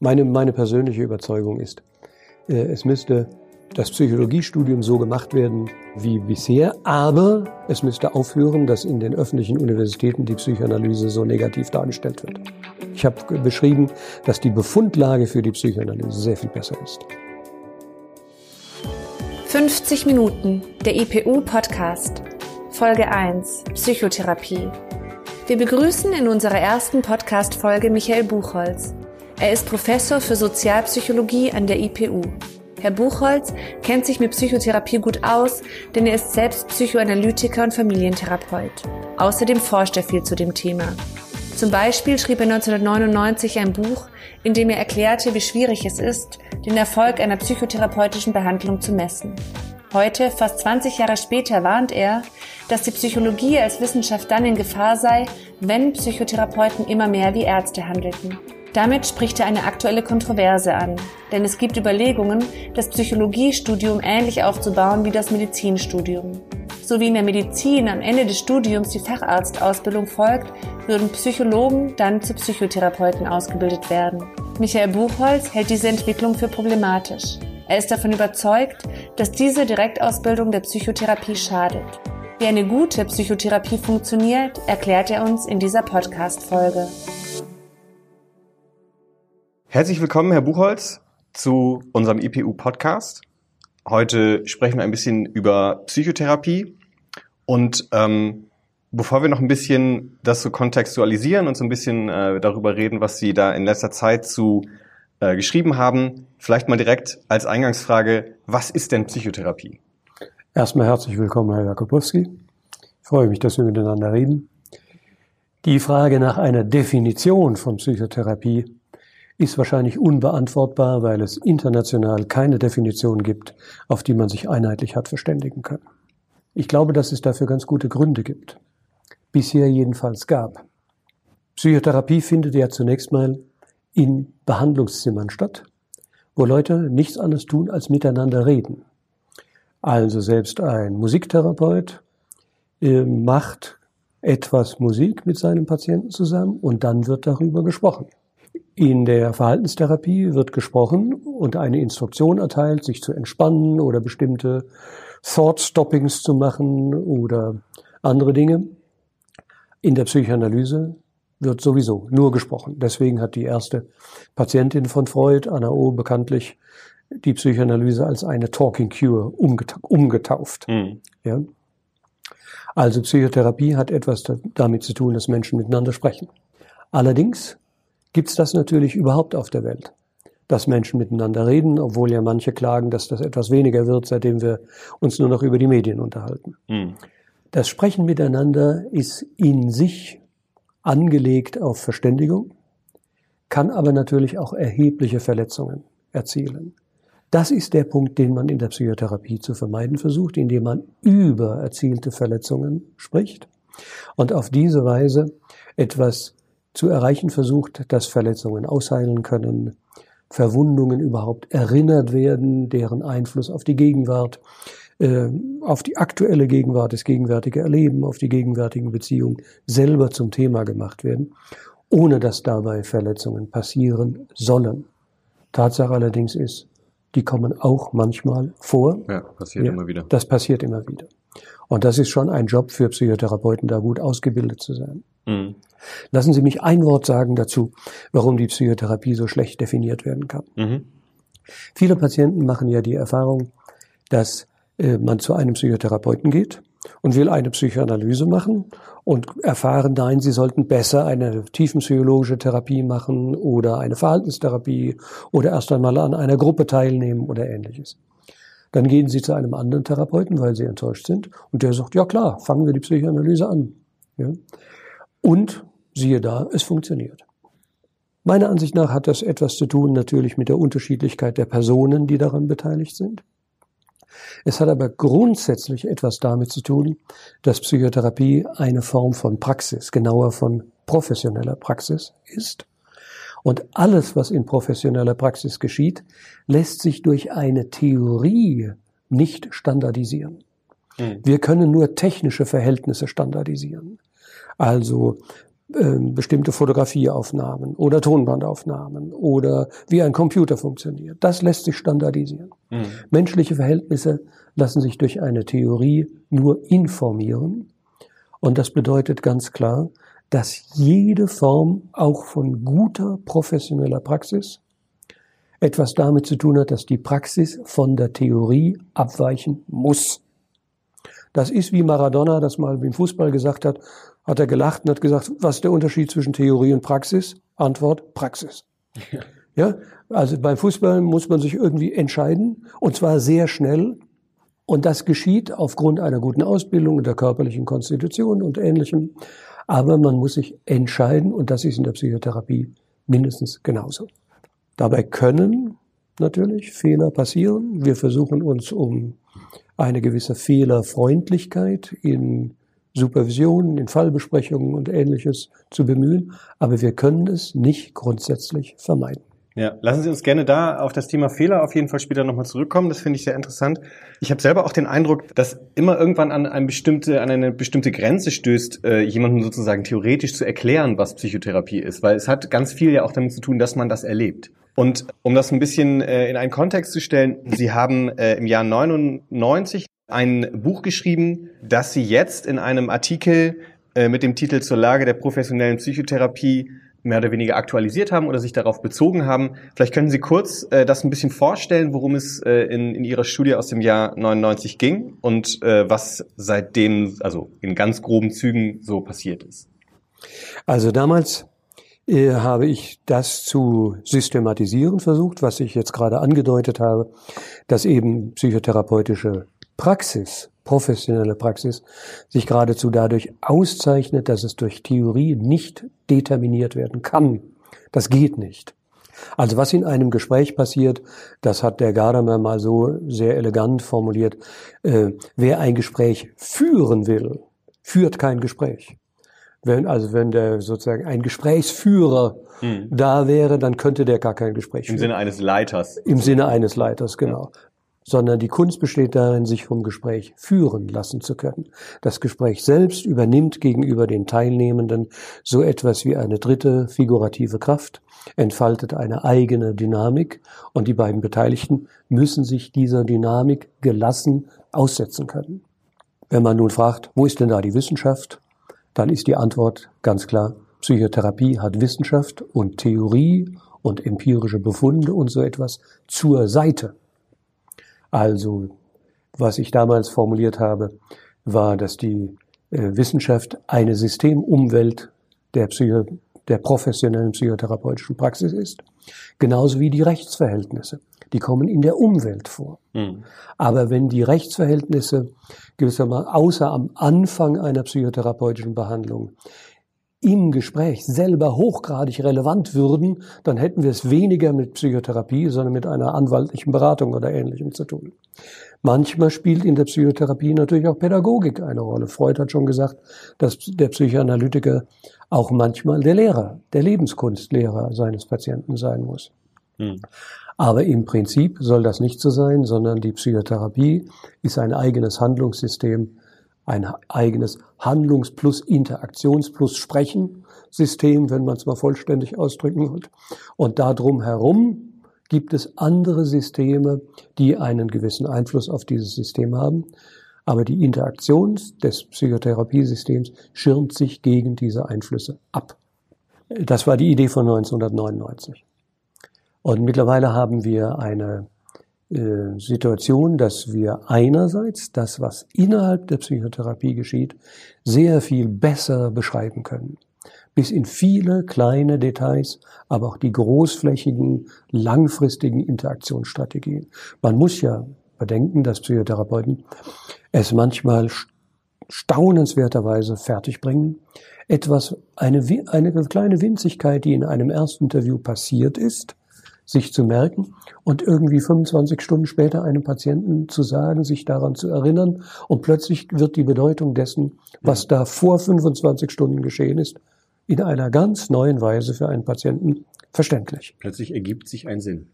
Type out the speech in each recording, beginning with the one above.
Meine, meine persönliche Überzeugung ist, äh, es müsste das Psychologiestudium so gemacht werden wie bisher, aber es müsste aufhören, dass in den öffentlichen Universitäten die Psychoanalyse so negativ dargestellt wird. Ich habe beschrieben, dass die Befundlage für die Psychoanalyse sehr viel besser ist. 50 Minuten, der IPU-Podcast. Folge 1, Psychotherapie. Wir begrüßen in unserer ersten Podcast-Folge Michael Buchholz. Er ist Professor für Sozialpsychologie an der IPU. Herr Buchholz kennt sich mit Psychotherapie gut aus, denn er ist selbst Psychoanalytiker und Familientherapeut. Außerdem forscht er viel zu dem Thema. Zum Beispiel schrieb er 1999 ein Buch, in dem er erklärte, wie schwierig es ist, den Erfolg einer psychotherapeutischen Behandlung zu messen. Heute, fast 20 Jahre später, warnt er, dass die Psychologie als Wissenschaft dann in Gefahr sei, wenn Psychotherapeuten immer mehr wie Ärzte handelten. Damit spricht er eine aktuelle Kontroverse an, denn es gibt Überlegungen, das Psychologiestudium ähnlich aufzubauen wie das Medizinstudium. So wie in der Medizin am Ende des Studiums die Facharztausbildung folgt, würden Psychologen dann zu Psychotherapeuten ausgebildet werden. Michael Buchholz hält diese Entwicklung für problematisch. Er ist davon überzeugt, dass diese Direktausbildung der Psychotherapie schadet. Wie eine gute Psychotherapie funktioniert, erklärt er uns in dieser Podcast-Folge. Herzlich willkommen, Herr Buchholz, zu unserem IPU-Podcast. Heute sprechen wir ein bisschen über Psychotherapie. Und ähm, bevor wir noch ein bisschen das so kontextualisieren und so ein bisschen äh, darüber reden, was Sie da in letzter Zeit zu äh, geschrieben haben, vielleicht mal direkt als Eingangsfrage, was ist denn Psychotherapie? Erstmal herzlich willkommen, Herr Jakubowski. Ich freue mich, dass wir miteinander reden. Die Frage nach einer Definition von Psychotherapie ist wahrscheinlich unbeantwortbar, weil es international keine Definition gibt, auf die man sich einheitlich hat verständigen können. Ich glaube, dass es dafür ganz gute Gründe gibt. Bisher jedenfalls gab. Psychotherapie findet ja zunächst mal in Behandlungszimmern statt, wo Leute nichts anderes tun, als miteinander reden. Also selbst ein Musiktherapeut äh, macht etwas Musik mit seinem Patienten zusammen und dann wird darüber gesprochen. In der Verhaltenstherapie wird gesprochen und eine Instruktion erteilt, sich zu entspannen oder bestimmte Thought-Stoppings zu machen oder andere Dinge. In der Psychoanalyse wird sowieso nur gesprochen. Deswegen hat die erste Patientin von Freud, Anna O., bekanntlich die Psychoanalyse als eine Talking Cure umgetauft. Mhm. Ja? Also Psychotherapie hat etwas damit zu tun, dass Menschen miteinander sprechen. Allerdings gibt es das natürlich überhaupt auf der Welt. Dass Menschen miteinander reden, obwohl ja manche klagen, dass das etwas weniger wird, seitdem wir uns nur noch über die Medien unterhalten. Mhm. Das Sprechen miteinander ist in sich angelegt auf Verständigung, kann aber natürlich auch erhebliche Verletzungen erzielen. Das ist der Punkt, den man in der Psychotherapie zu vermeiden versucht, indem man über erzielte Verletzungen spricht und auf diese Weise etwas zu erreichen versucht, dass Verletzungen ausheilen können, Verwundungen überhaupt erinnert werden, deren Einfluss auf die Gegenwart, äh, auf die aktuelle Gegenwart, das gegenwärtige Erleben, auf die gegenwärtigen Beziehungen selber zum Thema gemacht werden, ohne dass dabei Verletzungen passieren sollen. Tatsache allerdings ist, die kommen auch manchmal vor. Ja, passiert ja, immer wieder. Das passiert immer wieder. Und das ist schon ein Job für Psychotherapeuten, da gut ausgebildet zu sein. Mhm. Lassen Sie mich ein Wort sagen dazu, warum die Psychotherapie so schlecht definiert werden kann. Mhm. Viele Patienten machen ja die Erfahrung, dass äh, man zu einem Psychotherapeuten geht und will eine Psychoanalyse machen und erfahren, nein, sie sollten besser eine tiefenpsychologische Therapie machen oder eine Verhaltenstherapie oder erst einmal an einer Gruppe teilnehmen oder ähnliches. Dann gehen sie zu einem anderen Therapeuten, weil sie enttäuscht sind und der sagt, ja klar, fangen wir die Psychoanalyse an. Ja? Und siehe da, es funktioniert. Meiner Ansicht nach hat das etwas zu tun natürlich mit der Unterschiedlichkeit der Personen, die daran beteiligt sind. Es hat aber grundsätzlich etwas damit zu tun, dass Psychotherapie eine Form von Praxis, genauer von professioneller Praxis ist. Und alles, was in professioneller Praxis geschieht, lässt sich durch eine Theorie nicht standardisieren. Hm. Wir können nur technische Verhältnisse standardisieren. Also ähm, bestimmte Fotografieaufnahmen oder Tonbandaufnahmen oder wie ein Computer funktioniert. Das lässt sich standardisieren. Mhm. Menschliche Verhältnisse lassen sich durch eine Theorie nur informieren. Und das bedeutet ganz klar, dass jede Form auch von guter professioneller Praxis etwas damit zu tun hat, dass die Praxis von der Theorie abweichen muss. Das ist wie Maradona das mal im Fußball gesagt hat, hat er gelacht und hat gesagt, was ist der Unterschied zwischen Theorie und Praxis? Antwort, Praxis. Ja. ja, also beim Fußball muss man sich irgendwie entscheiden und zwar sehr schnell. Und das geschieht aufgrund einer guten Ausbildung und der körperlichen Konstitution und ähnlichem. Aber man muss sich entscheiden und das ist in der Psychotherapie mindestens genauso. Dabei können natürlich Fehler passieren. Wir versuchen uns um eine gewisse Fehlerfreundlichkeit in Supervision, in Fallbesprechungen und ähnliches zu bemühen, aber wir können es nicht grundsätzlich vermeiden. Ja, lassen Sie uns gerne da auf das Thema Fehler auf jeden Fall später nochmal zurückkommen. Das finde ich sehr interessant. Ich habe selber auch den Eindruck, dass immer irgendwann an, eine bestimmte, an eine bestimmte Grenze stößt, äh, jemandem sozusagen theoretisch zu erklären, was Psychotherapie ist. Weil es hat ganz viel ja auch damit zu tun, dass man das erlebt. Und um das ein bisschen äh, in einen Kontext zu stellen, Sie haben äh, im Jahr 99 ein Buch geschrieben, das Sie jetzt in einem Artikel äh, mit dem Titel zur Lage der professionellen Psychotherapie mehr oder weniger aktualisiert haben oder sich darauf bezogen haben. Vielleicht können Sie kurz äh, das ein bisschen vorstellen, worum es äh, in, in Ihrer Studie aus dem Jahr 99 ging und äh, was seitdem, also in ganz groben Zügen so passiert ist. Also damals äh, habe ich das zu systematisieren versucht, was ich jetzt gerade angedeutet habe, dass eben psychotherapeutische Praxis, professionelle Praxis, sich geradezu dadurch auszeichnet, dass es durch Theorie nicht determiniert werden kann. Das geht nicht. Also was in einem Gespräch passiert, das hat der Gadamer mal so sehr elegant formuliert, äh, wer ein Gespräch führen will, führt kein Gespräch. Wenn, also wenn der sozusagen ein Gesprächsführer hm. da wäre, dann könnte der gar kein Gespräch Im führen. Im Sinne eines Leiters. Im Sinne eines Leiters, genau sondern die Kunst besteht darin, sich vom Gespräch führen lassen zu können. Das Gespräch selbst übernimmt gegenüber den Teilnehmenden so etwas wie eine dritte figurative Kraft, entfaltet eine eigene Dynamik und die beiden Beteiligten müssen sich dieser Dynamik gelassen aussetzen können. Wenn man nun fragt, wo ist denn da die Wissenschaft, dann ist die Antwort ganz klar, Psychotherapie hat Wissenschaft und Theorie und empirische Befunde und so etwas zur Seite. Also, was ich damals formuliert habe, war, dass die äh, Wissenschaft eine Systemumwelt der, Psycho der professionellen psychotherapeutischen Praxis ist, genauso wie die Rechtsverhältnisse. Die kommen in der Umwelt vor. Mhm. Aber wenn die Rechtsverhältnisse gewissermaßen außer am Anfang einer psychotherapeutischen Behandlung im Gespräch selber hochgradig relevant würden, dann hätten wir es weniger mit Psychotherapie, sondern mit einer anwaltlichen Beratung oder Ähnlichem zu tun. Manchmal spielt in der Psychotherapie natürlich auch Pädagogik eine Rolle. Freud hat schon gesagt, dass der Psychoanalytiker auch manchmal der Lehrer, der Lebenskunstlehrer seines Patienten sein muss. Hm. Aber im Prinzip soll das nicht so sein, sondern die Psychotherapie ist ein eigenes Handlungssystem, ein eigenes Handlungs- plus Interaktions- plus Sprechen-System, wenn man es mal vollständig ausdrücken will. Und darum herum gibt es andere Systeme, die einen gewissen Einfluss auf dieses System haben. Aber die Interaktion des Psychotherapiesystems schirmt sich gegen diese Einflüsse ab. Das war die Idee von 1999. Und mittlerweile haben wir eine äh, Situation, dass wir einerseits das, was innerhalb der Psychotherapie geschieht, sehr viel besser beschreiben können. Bis in viele kleine Details, aber auch die großflächigen, langfristigen Interaktionsstrategien. Man muss ja bedenken, dass Psychotherapeuten es manchmal staunenswerterweise fertigbringen, etwas, eine, eine kleine Winzigkeit, die in einem ersten Interview passiert ist, sich zu merken und irgendwie 25 Stunden später einem Patienten zu sagen, sich daran zu erinnern und plötzlich wird die Bedeutung dessen, was da vor 25 Stunden geschehen ist, in einer ganz neuen Weise für einen Patienten verständlich. Plötzlich ergibt sich ein Sinn.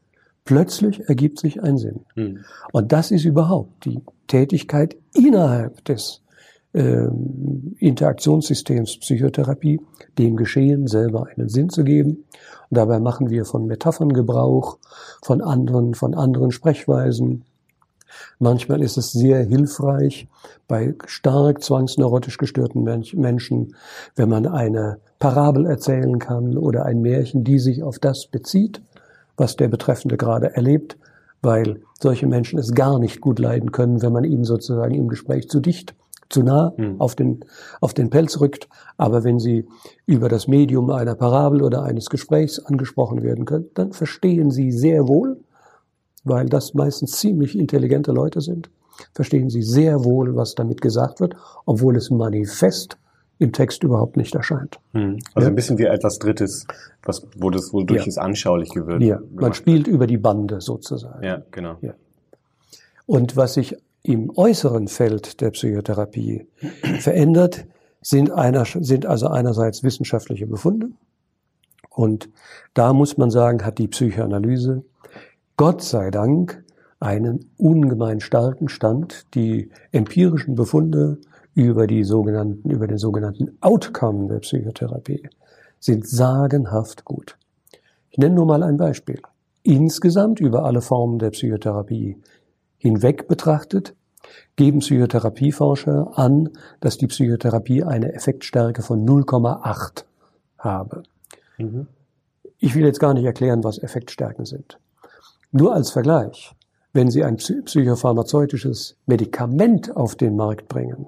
Plötzlich ergibt sich ein Sinn. Hm. Und das ist überhaupt die Tätigkeit innerhalb des ähm, Interaktionssystems Psychotherapie, dem Geschehen selber einen Sinn zu geben. Und dabei machen wir von Metaphern Gebrauch, von anderen, von anderen Sprechweisen. Manchmal ist es sehr hilfreich bei stark zwangsneurotisch gestörten Menschen, wenn man eine Parabel erzählen kann oder ein Märchen, die sich auf das bezieht, was der Betreffende gerade erlebt, weil solche Menschen es gar nicht gut leiden können, wenn man ihnen sozusagen im Gespräch zu dicht zu nah mhm. auf, den, auf den Pelz rückt. Aber wenn sie über das Medium einer Parabel oder eines Gesprächs angesprochen werden können, dann verstehen sie sehr wohl, weil das meistens ziemlich intelligente Leute sind, verstehen sie sehr wohl, was damit gesagt wird, obwohl es manifest im Text überhaupt nicht erscheint. Mhm. Also ja? ein bisschen wie etwas Drittes, was, wo das, wodurch ja. es anschaulich wird. Ja, man spielt über die Bande sozusagen. Ja, genau. Ja. Und was ich im äußeren Feld der Psychotherapie verändert, sind, einer, sind also einerseits wissenschaftliche Befunde. Und da muss man sagen, hat die Psychoanalyse Gott sei Dank einen ungemein starken Stand. Die empirischen Befunde über die sogenannten, über den sogenannten Outcome der Psychotherapie sind sagenhaft gut. Ich nenne nur mal ein Beispiel. Insgesamt über alle Formen der Psychotherapie hinweg betrachtet, geben Psychotherapieforscher an, dass die Psychotherapie eine Effektstärke von 0,8 habe. Mhm. Ich will jetzt gar nicht erklären, was Effektstärken sind. Nur als Vergleich. Wenn Sie ein psychopharmazeutisches Medikament auf den Markt bringen,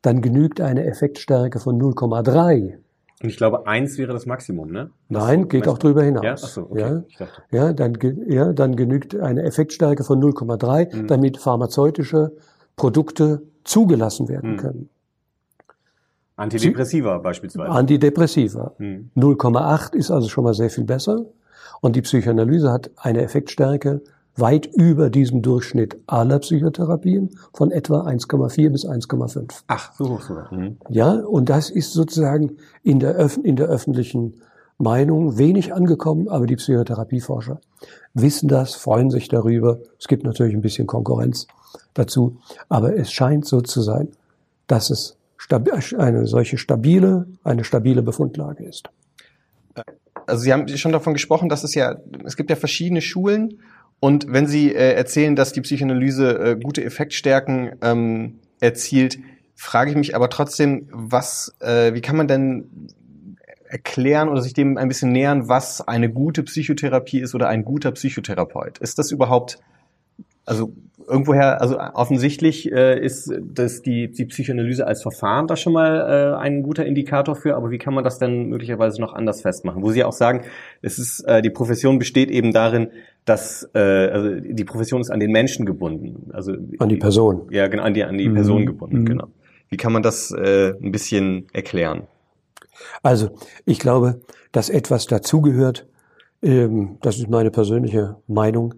dann genügt eine Effektstärke von 0,3 und ich glaube, eins wäre das Maximum, ne? Nein, geht auch darüber hinaus. Ja, Ach so, okay. ja? Ja, dann, ja, dann genügt eine Effektstärke von 0,3, mhm. damit pharmazeutische Produkte zugelassen werden mhm. können. Antidepressiva Sie, beispielsweise. Antidepressiva. Mhm. 0,8 ist also schon mal sehr viel besser. Und die Psychoanalyse hat eine Effektstärke weit über diesem Durchschnitt aller Psychotherapien von etwa 1,4 bis 1,5. Ach, so hoch sogar. Mhm. Ja, und das ist sozusagen in der, Öf in der öffentlichen Meinung wenig angekommen, aber die Psychotherapieforscher wissen das, freuen sich darüber. Es gibt natürlich ein bisschen Konkurrenz dazu, aber es scheint so zu sein, dass es eine solche stabile, eine stabile Befundlage ist. Also Sie haben schon davon gesprochen, dass es ja, es gibt ja verschiedene Schulen und wenn Sie äh, erzählen, dass die Psychoanalyse äh, gute Effektstärken ähm, erzielt, frage ich mich aber trotzdem, was, äh, wie kann man denn erklären oder sich dem ein bisschen nähern, was eine gute Psychotherapie ist oder ein guter Psychotherapeut? Ist das überhaupt, also irgendwoher, also offensichtlich äh, ist das die, die Psychoanalyse als Verfahren da schon mal äh, ein guter Indikator für, aber wie kann man das denn möglicherweise noch anders festmachen? Wo Sie auch sagen, es ist, äh, die Profession besteht eben darin, dass äh, also die Profession ist an den Menschen gebunden. Also an die Person. Ja, genau, an die, an die mhm. Person gebunden, mhm. genau. Wie kann man das äh, ein bisschen erklären? Also, ich glaube, dass etwas dazugehört, ähm, das ist meine persönliche Meinung,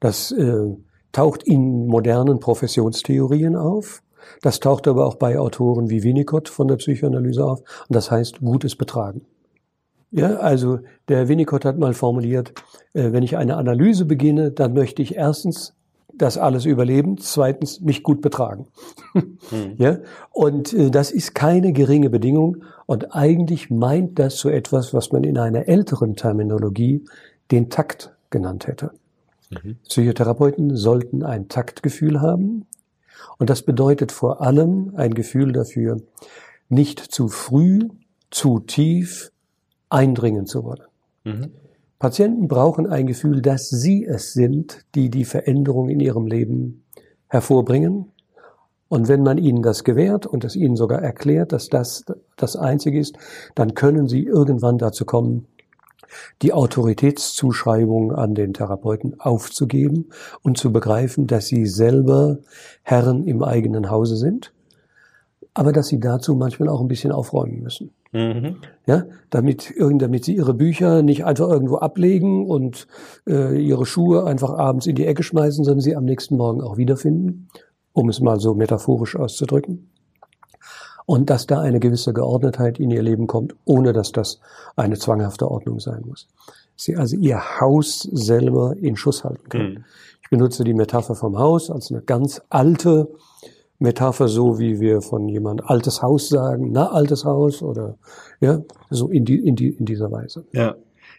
dass äh, taucht in modernen Professionstheorien auf. Das taucht aber auch bei Autoren wie Winnicott von der Psychoanalyse auf. Und das heißt gutes Betragen. Ja, also der Winnicott hat mal formuliert, äh, wenn ich eine Analyse beginne, dann möchte ich erstens das alles überleben, zweitens mich gut betragen. Hm. Ja, und äh, das ist keine geringe Bedingung und eigentlich meint das so etwas, was man in einer älteren Terminologie den Takt genannt hätte. Mhm. Psychotherapeuten sollten ein Taktgefühl haben. Und das bedeutet vor allem ein Gefühl dafür, nicht zu früh, zu tief eindringen zu wollen. Mhm. Patienten brauchen ein Gefühl, dass sie es sind, die die Veränderung in ihrem Leben hervorbringen. Und wenn man ihnen das gewährt und es ihnen sogar erklärt, dass das das Einzige ist, dann können sie irgendwann dazu kommen, die Autoritätszuschreibung an den Therapeuten aufzugeben und zu begreifen, dass sie selber Herren im eigenen Hause sind, aber dass sie dazu manchmal auch ein bisschen aufräumen müssen. Mhm. Ja, damit, damit sie ihre Bücher nicht einfach irgendwo ablegen und äh, ihre Schuhe einfach abends in die Ecke schmeißen, sondern sie am nächsten Morgen auch wiederfinden, um es mal so metaphorisch auszudrücken und dass da eine gewisse Geordnetheit in ihr Leben kommt, ohne dass das eine zwanghafte Ordnung sein muss. Sie also ihr Haus selber in Schuss halten können. Mhm. Ich benutze die Metapher vom Haus als eine ganz alte Metapher so, wie wir von jemand altes Haus sagen, na altes Haus oder ja, so in, die, in, die, in dieser Weise. Ja,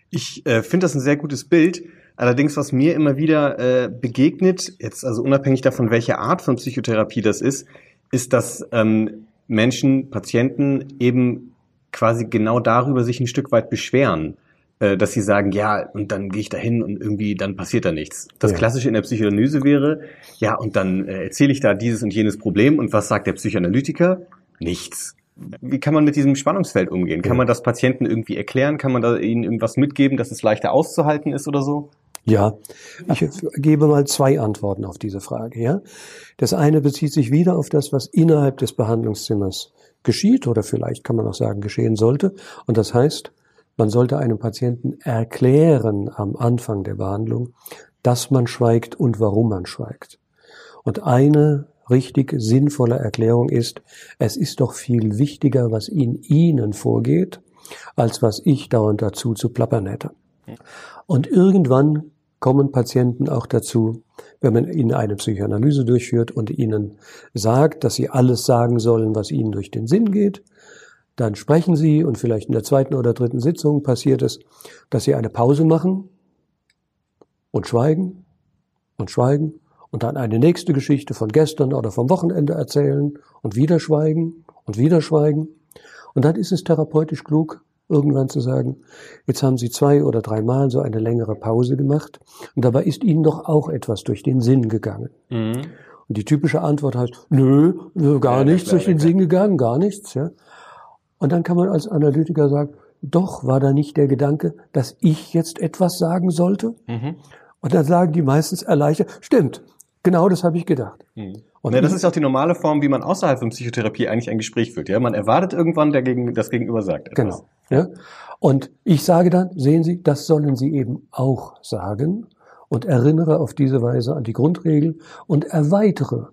ich äh, finde das ein sehr gutes Bild. Allerdings, was mir immer wieder äh, begegnet, jetzt also unabhängig davon, welche Art von Psychotherapie das ist, ist, dass ähm, Menschen, Patienten eben quasi genau darüber sich ein Stück weit beschweren, äh, dass sie sagen, ja, und dann gehe ich da hin und irgendwie dann passiert da nichts. Das Ja. Klassische in der Psychoanalyse wäre, ja, und dann äh, erzähle ich da dieses und jenes Problem und was sagt der Psychoanalytiker? Nichts. Wie kann man mit diesem Spannungsfeld umgehen? Kann Ja. man das Patienten irgendwie erklären? Kann man da ihnen irgendwas mitgeben, dass es leichter auszuhalten ist oder so? Ja, ich gebe mal zwei Antworten auf diese Frage. Ja, das eine bezieht sich wieder auf das, was innerhalb des Behandlungszimmers geschieht oder vielleicht kann man auch sagen geschehen sollte. Und das heißt, man sollte einem Patienten erklären am Anfang der Behandlung, dass man schweigt und warum man schweigt. Und eine richtig sinnvolle Erklärung ist, es ist doch viel wichtiger, was in Ihnen vorgeht, als was ich dauernd dazu zu plappern hätte. Und irgendwann kommen Patienten auch dazu, wenn man ihnen eine Psychoanalyse durchführt und ihnen sagt, dass sie alles sagen sollen, was ihnen durch den Sinn geht, dann sprechen sie und vielleicht in der zweiten oder dritten Sitzung passiert es, dass sie eine Pause machen und schweigen und schweigen und dann eine nächste Geschichte von gestern oder vom Wochenende erzählen und wieder schweigen und wieder schweigen. Und dann ist es therapeutisch klug, irgendwann zu sagen, jetzt haben Sie zwei oder dreimal so eine längere Pause gemacht und dabei ist Ihnen doch auch etwas durch den Sinn gegangen. Und die typische Antwort heißt, nö, gar Ja, nichts durch den. Sinn gegangen, gar nichts. Ja. Und dann kann man als Analytiker sagen, doch war da nicht der Gedanke, dass ich jetzt etwas sagen sollte? Mhm. Und dann sagen die meistens erleichtert, stimmt, genau das habe ich gedacht. Und ja, das ist auch die normale Form, wie man außerhalb von Psychotherapie eigentlich ein Gespräch führt. Ja, man erwartet irgendwann, der gegen, das Gegenüber sagt etwas. Genau. Ja? Und ich sage dann, sehen Sie, das sollen Sie eben auch sagen und erinnere auf diese Weise an die Grundregel und erweitere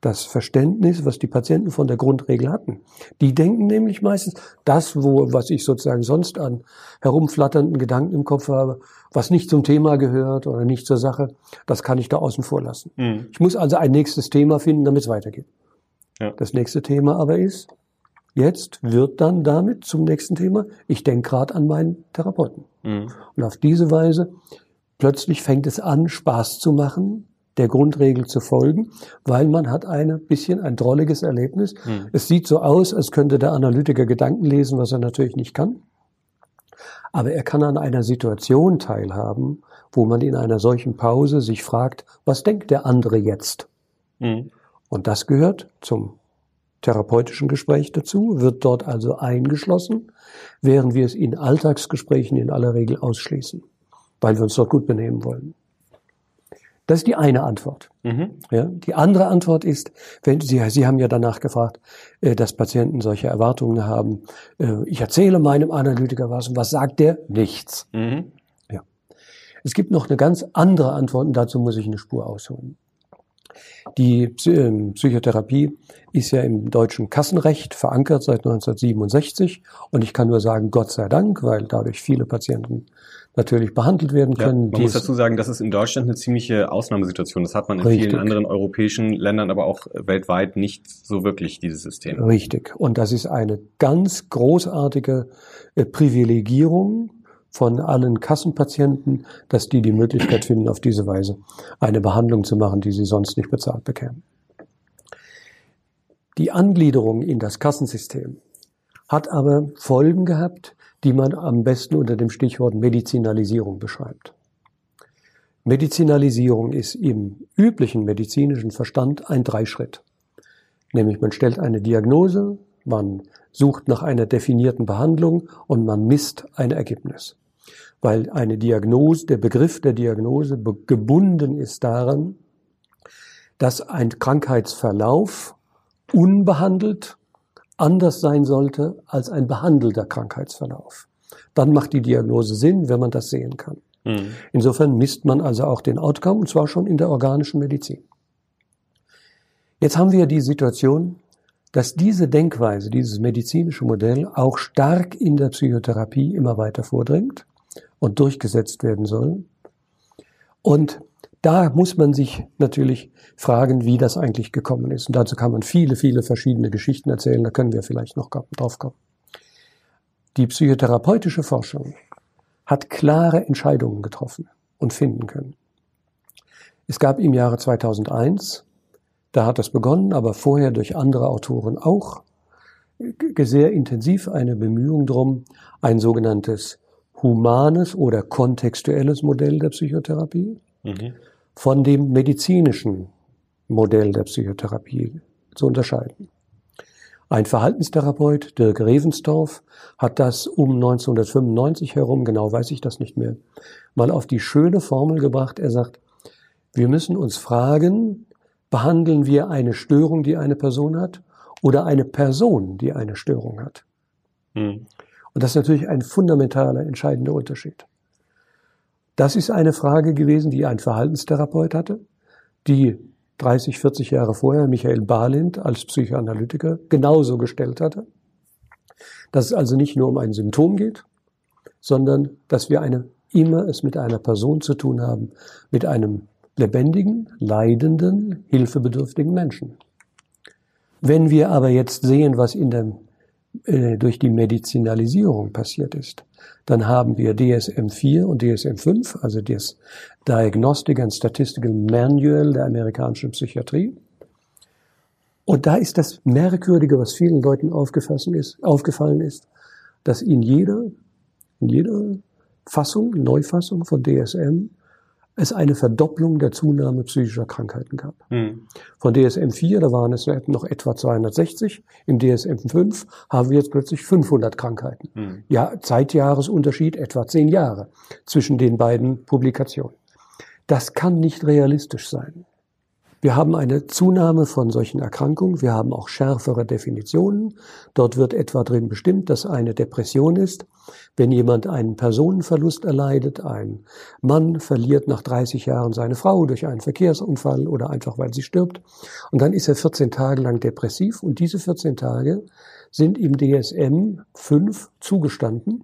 das Verständnis, was die Patienten von der Grundregel hatten. Die denken nämlich meistens, das, wo, was ich sozusagen sonst an herumflatternden Gedanken im Kopf habe, was nicht zum Thema gehört oder nicht zur Sache, das kann ich da außen vor lassen. Mhm. Ich muss also ein nächstes Thema finden, damit es weitergeht. Ja. Das nächste Thema aber ist, jetzt wird dann damit zum nächsten Thema, ich denke gerade an meinen Therapeuten. Mhm. Und auf diese Weise plötzlich fängt es an, Spaß zu machen, der Grundregel zu folgen, weil man hat ein bisschen ein drolliges Erlebnis. Mhm. Es sieht so aus, als könnte der Analytiker Gedanken lesen, was er natürlich nicht kann. Aber er kann an einer Situation teilhaben, wo man in einer solchen Pause sich fragt, was denkt der andere jetzt? Mhm. Und das gehört zum therapeutischen Gespräch dazu, wird dort also eingeschlossen, während wir es in Alltagsgesprächen in aller Regel ausschließen, weil wir uns dort gut benehmen wollen. Das ist die eine Antwort. Mhm. Ja, die andere Antwort ist, wenn Sie, Sie haben ja danach gefragt, äh, dass Patienten solche Erwartungen haben. äh, Ich erzähle meinem Analytiker was und was sagt der? Nichts. Mhm. Es gibt noch eine ganz andere Antwort und dazu muss ich eine Spur ausholen. Die ähm, Psychotherapie ist ja im deutschen Kassenrecht verankert seit 1967 und ich kann nur sagen, Gott sei Dank, weil dadurch viele Patienten natürlich behandelt werden Ja, können. man die muss dazu sagen, das ist in Deutschland eine ziemliche Ausnahmesituation. Das hat man in Richtig. vielen anderen europäischen Ländern, aber auch weltweit nicht so wirklich, dieses System. Richtig. Und das ist eine ganz großartige äh, Privilegierung von allen Kassenpatienten, dass die die Möglichkeit finden, auf diese Weise eine Behandlung zu machen, die sie sonst nicht bezahlt bekämen. Die Angliederung in das Kassensystem hat aber Folgen gehabt, die man am besten unter dem Stichwort Medizinalisierung beschreibt. Medizinalisierung ist im üblichen medizinischen Verstand ein Dreischritt. Nämlich man stellt eine Diagnose, man sucht nach einer definierten Behandlung und man misst ein Ergebnis. Weil eine Diagnose, der Begriff der Diagnose gebunden ist daran, dass ein Krankheitsverlauf unbehandelt anders sein sollte als ein behandelter Krankheitsverlauf. Dann macht die Diagnose Sinn, wenn man das sehen kann. Mhm. Insofern misst man also auch den Outcome, und zwar schon in der organischen Medizin. Jetzt haben wir die Situation, dass diese Denkweise, dieses medizinische Modell auch stark in der Psychotherapie immer weiter vordringt und durchgesetzt werden soll. Und da muss man sich natürlich fragen, wie das eigentlich gekommen ist. Und dazu kann man viele, viele verschiedene Geschichten erzählen. Da können wir vielleicht noch drauf kommen. Die psychotherapeutische Forschung hat klare Entscheidungen getroffen und finden können. Es gab im Jahre 2001, da hat es begonnen, aber vorher durch andere Autoren auch, sehr intensiv eine Bemühung drum, ein sogenanntes humanes oder kontextuelles Modell der Psychotherapie mhm. von dem medizinischen Modell der Psychotherapie zu unterscheiden. Ein Verhaltenstherapeut, Dirk Revensdorf, hat das um 1995 herum, genau weiß ich das nicht mehr, mal auf die schöne Formel gebracht. Er sagt, wir müssen uns fragen, behandeln wir eine Störung, die eine Person hat, oder eine Person, die eine Störung hat? Mhm. Und das ist natürlich ein fundamentaler, entscheidender Unterschied. Das ist eine Frage gewesen, die ein Verhaltenstherapeut hatte, die 30, 40 Jahre vorher Michael Bahlind als Psychoanalytiker genauso gestellt hatte. Dass es also nicht nur um ein Symptom geht, sondern dass wir eine, immer es mit einer Person zu tun haben, mit einem lebendigen, leidenden, hilfebedürftigen Menschen. Wenn wir aber jetzt sehen, was in der, äh, durch die Medizinalisierung passiert ist, dann haben wir DSM-4 und DSM-5, also das Diagnostic and Statistical Manual der amerikanischen Psychiatrie. Und da ist das Merkwürdige, was vielen Leuten aufgefallen ist, aufgefallen ist dass in jeder, in jeder Fassung, Neufassung von DSM es eine Verdopplung der Zunahme psychischer Krankheiten gab. Mhm. Von DSM 4, da waren es noch etwa 260, im DSM 5 haben wir jetzt plötzlich 500 Krankheiten. Mhm. Ja, Zeitjahresunterschied etwa zehn Jahre zwischen den beiden Publikationen. Das kann nicht realistisch sein. Wir haben eine Zunahme von solchen Erkrankungen. Wir haben auch schärfere Definitionen. Dort wird etwa drin bestimmt, dass eine Depression ist, wenn jemand einen Personenverlust erleidet. Ein Mann verliert nach 30 Jahren seine Frau durch einen Verkehrsunfall oder einfach weil sie stirbt. Und dann ist er 14 Tage lang depressiv. Und diese 14 Tage sind im DSM 5 zugestanden.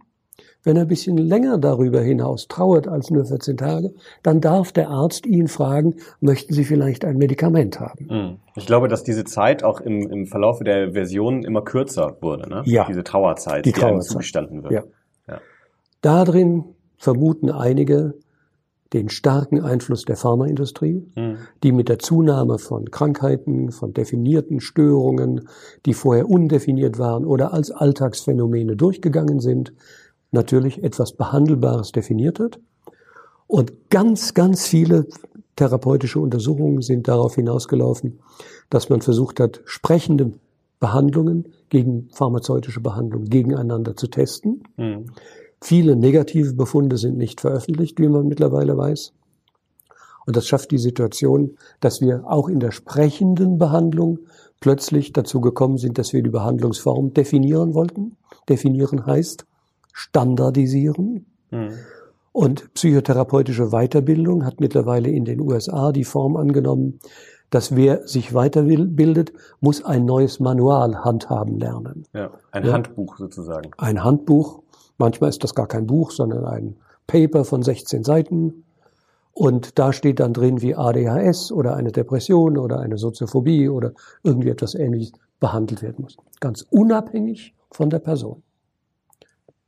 Wenn er ein bisschen länger darüber hinaus trauert als nur 14 Tage, dann darf der Arzt ihn fragen, möchten Sie vielleicht ein Medikament haben? Hm. Ich glaube, dass diese Zeit auch im, im Verlaufe der Version immer kürzer wurde, ne? Ja. Diese Trauerzeit, die, die Trauerzeit. zugestanden wird. Ja. ja. Darin vermuten einige den starken Einfluss der Pharmaindustrie, mhm. die mit der Zunahme von Krankheiten, von definierten Störungen, die vorher undefiniert waren oder als Alltagsphänomene durchgegangen sind, natürlich etwas Behandelbares definiert hat. Und ganz, ganz viele therapeutische Untersuchungen sind darauf hinausgelaufen, dass man versucht hat, sprechende Behandlungen gegen pharmazeutische Behandlungen gegeneinander zu testen. Mhm. Viele negative Befunde sind nicht veröffentlicht, wie man mittlerweile weiß. Und das schafft die Situation, dass wir auch in der sprechenden Behandlung plötzlich dazu gekommen sind, dass wir die Behandlungsform definieren wollten. Definieren heißt, standardisieren. Mhm. Und psychotherapeutische Weiterbildung hat mittlerweile in den USA die Form angenommen, dass wer sich weiterbildet, muss ein neues Manual handhaben lernen. Ja, ein ja? Handbuch sozusagen. Ein Handbuch. Manchmal ist das gar kein Buch, sondern ein Paper von 16 Seiten. Und da steht dann drin, wie ADHS oder eine Depression oder eine Soziophobie oder irgendwie etwas Ähnliches behandelt werden muss. Ganz unabhängig von der Person.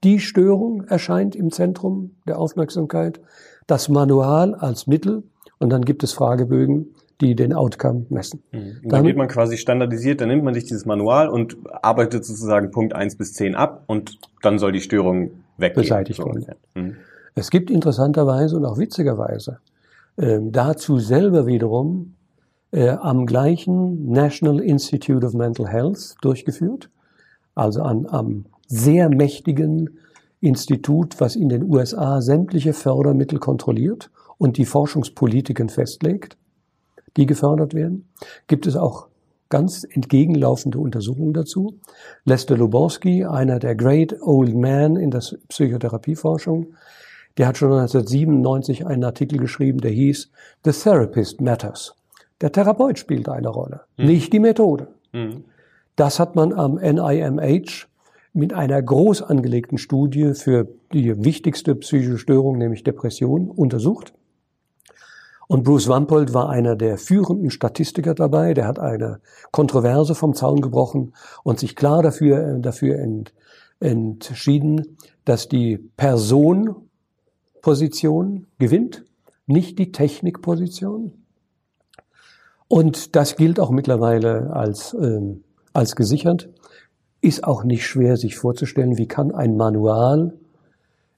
Die Störung erscheint im Zentrum der Aufmerksamkeit, das Manual als Mittel und dann gibt es Fragebögen, die den Outcome messen. Mhm. dann geht man quasi standardisiert, dann nimmt man sich dieses Manual und arbeitet sozusagen Punkt 1 bis 10 ab und dann soll die Störung weggehen. Beseitigt werden. Mhm. Es gibt interessanterweise und auch witzigerweise äh, dazu selber wiederum äh, am gleichen National Institute of Mental Health durchgeführt, also an, am sehr mächtigen Institut, was in den USA sämtliche Fördermittel kontrolliert und die Forschungspolitiken festlegt, die gefördert werden. Gibt es auch ganz entgegenlaufende Untersuchungen dazu. Lester Luborsky, einer der Great Old Men in der Psychotherapieforschung, der hat schon 1997 einen Artikel geschrieben, der hieß The Therapist Matters. Der Therapeut spielt eine Rolle, mhm. nicht die Methode. Mhm. Das hat man am NIMH mit einer groß angelegten Studie für die wichtigste psychische Störung, nämlich Depression, untersucht. Und Bruce Wampold war einer der führenden Statistiker dabei. Der hat eine Kontroverse vom Zaun gebrochen und sich klar dafür, äh, dafür ent, entschieden, dass die Personposition gewinnt, nicht die Technikposition. Und das gilt auch mittlerweile als, ähm, als gesichert. Ist auch nicht schwer, sich vorzustellen, wie kann ein Manual,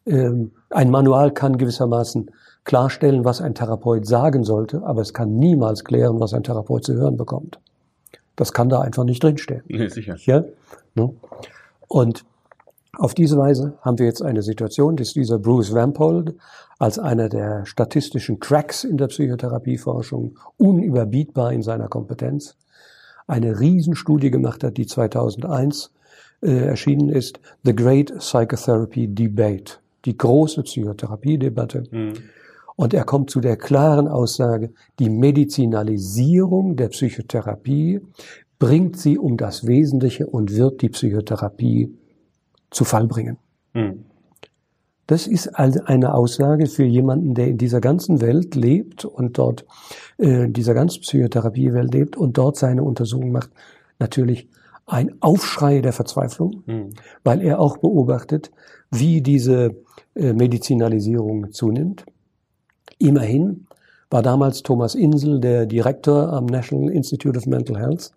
ähm, ein Manual kann gewissermaßen klarstellen, was ein Therapeut sagen sollte, aber es kann niemals klären, was ein Therapeut zu hören bekommt. Das kann da einfach nicht drinstehen. Nee, sicher. Ja? Ne? Und auf diese Weise haben wir jetzt eine Situation, dass dieser Bruce Wampold als einer der statistischen Cracks in der Psychotherapieforschung unüberbietbar in seiner Kompetenz eine Riesenstudie gemacht hat, die 2001 äh, erschienen ist, The Great Psychotherapy Debate, die große Psychotherapiedebatte. Mhm. Und er kommt zu der klaren Aussage, die Medizinalisierung der Psychotherapie bringt sie um das Wesentliche und wird die Psychotherapie zu Fall bringen. Mhm. Das ist also eine Aussage für jemanden, der in dieser ganzen Welt lebt und dort äh, dieser ganzen Psychotherapiewelt lebt und dort seine Untersuchungen macht, natürlich ein Aufschrei der Verzweiflung, mhm. weil er auch beobachtet, wie diese äh, Medizinalisierung zunimmt. Immerhin war damals Thomas Insel, der Direktor am National Institute of Mental Health,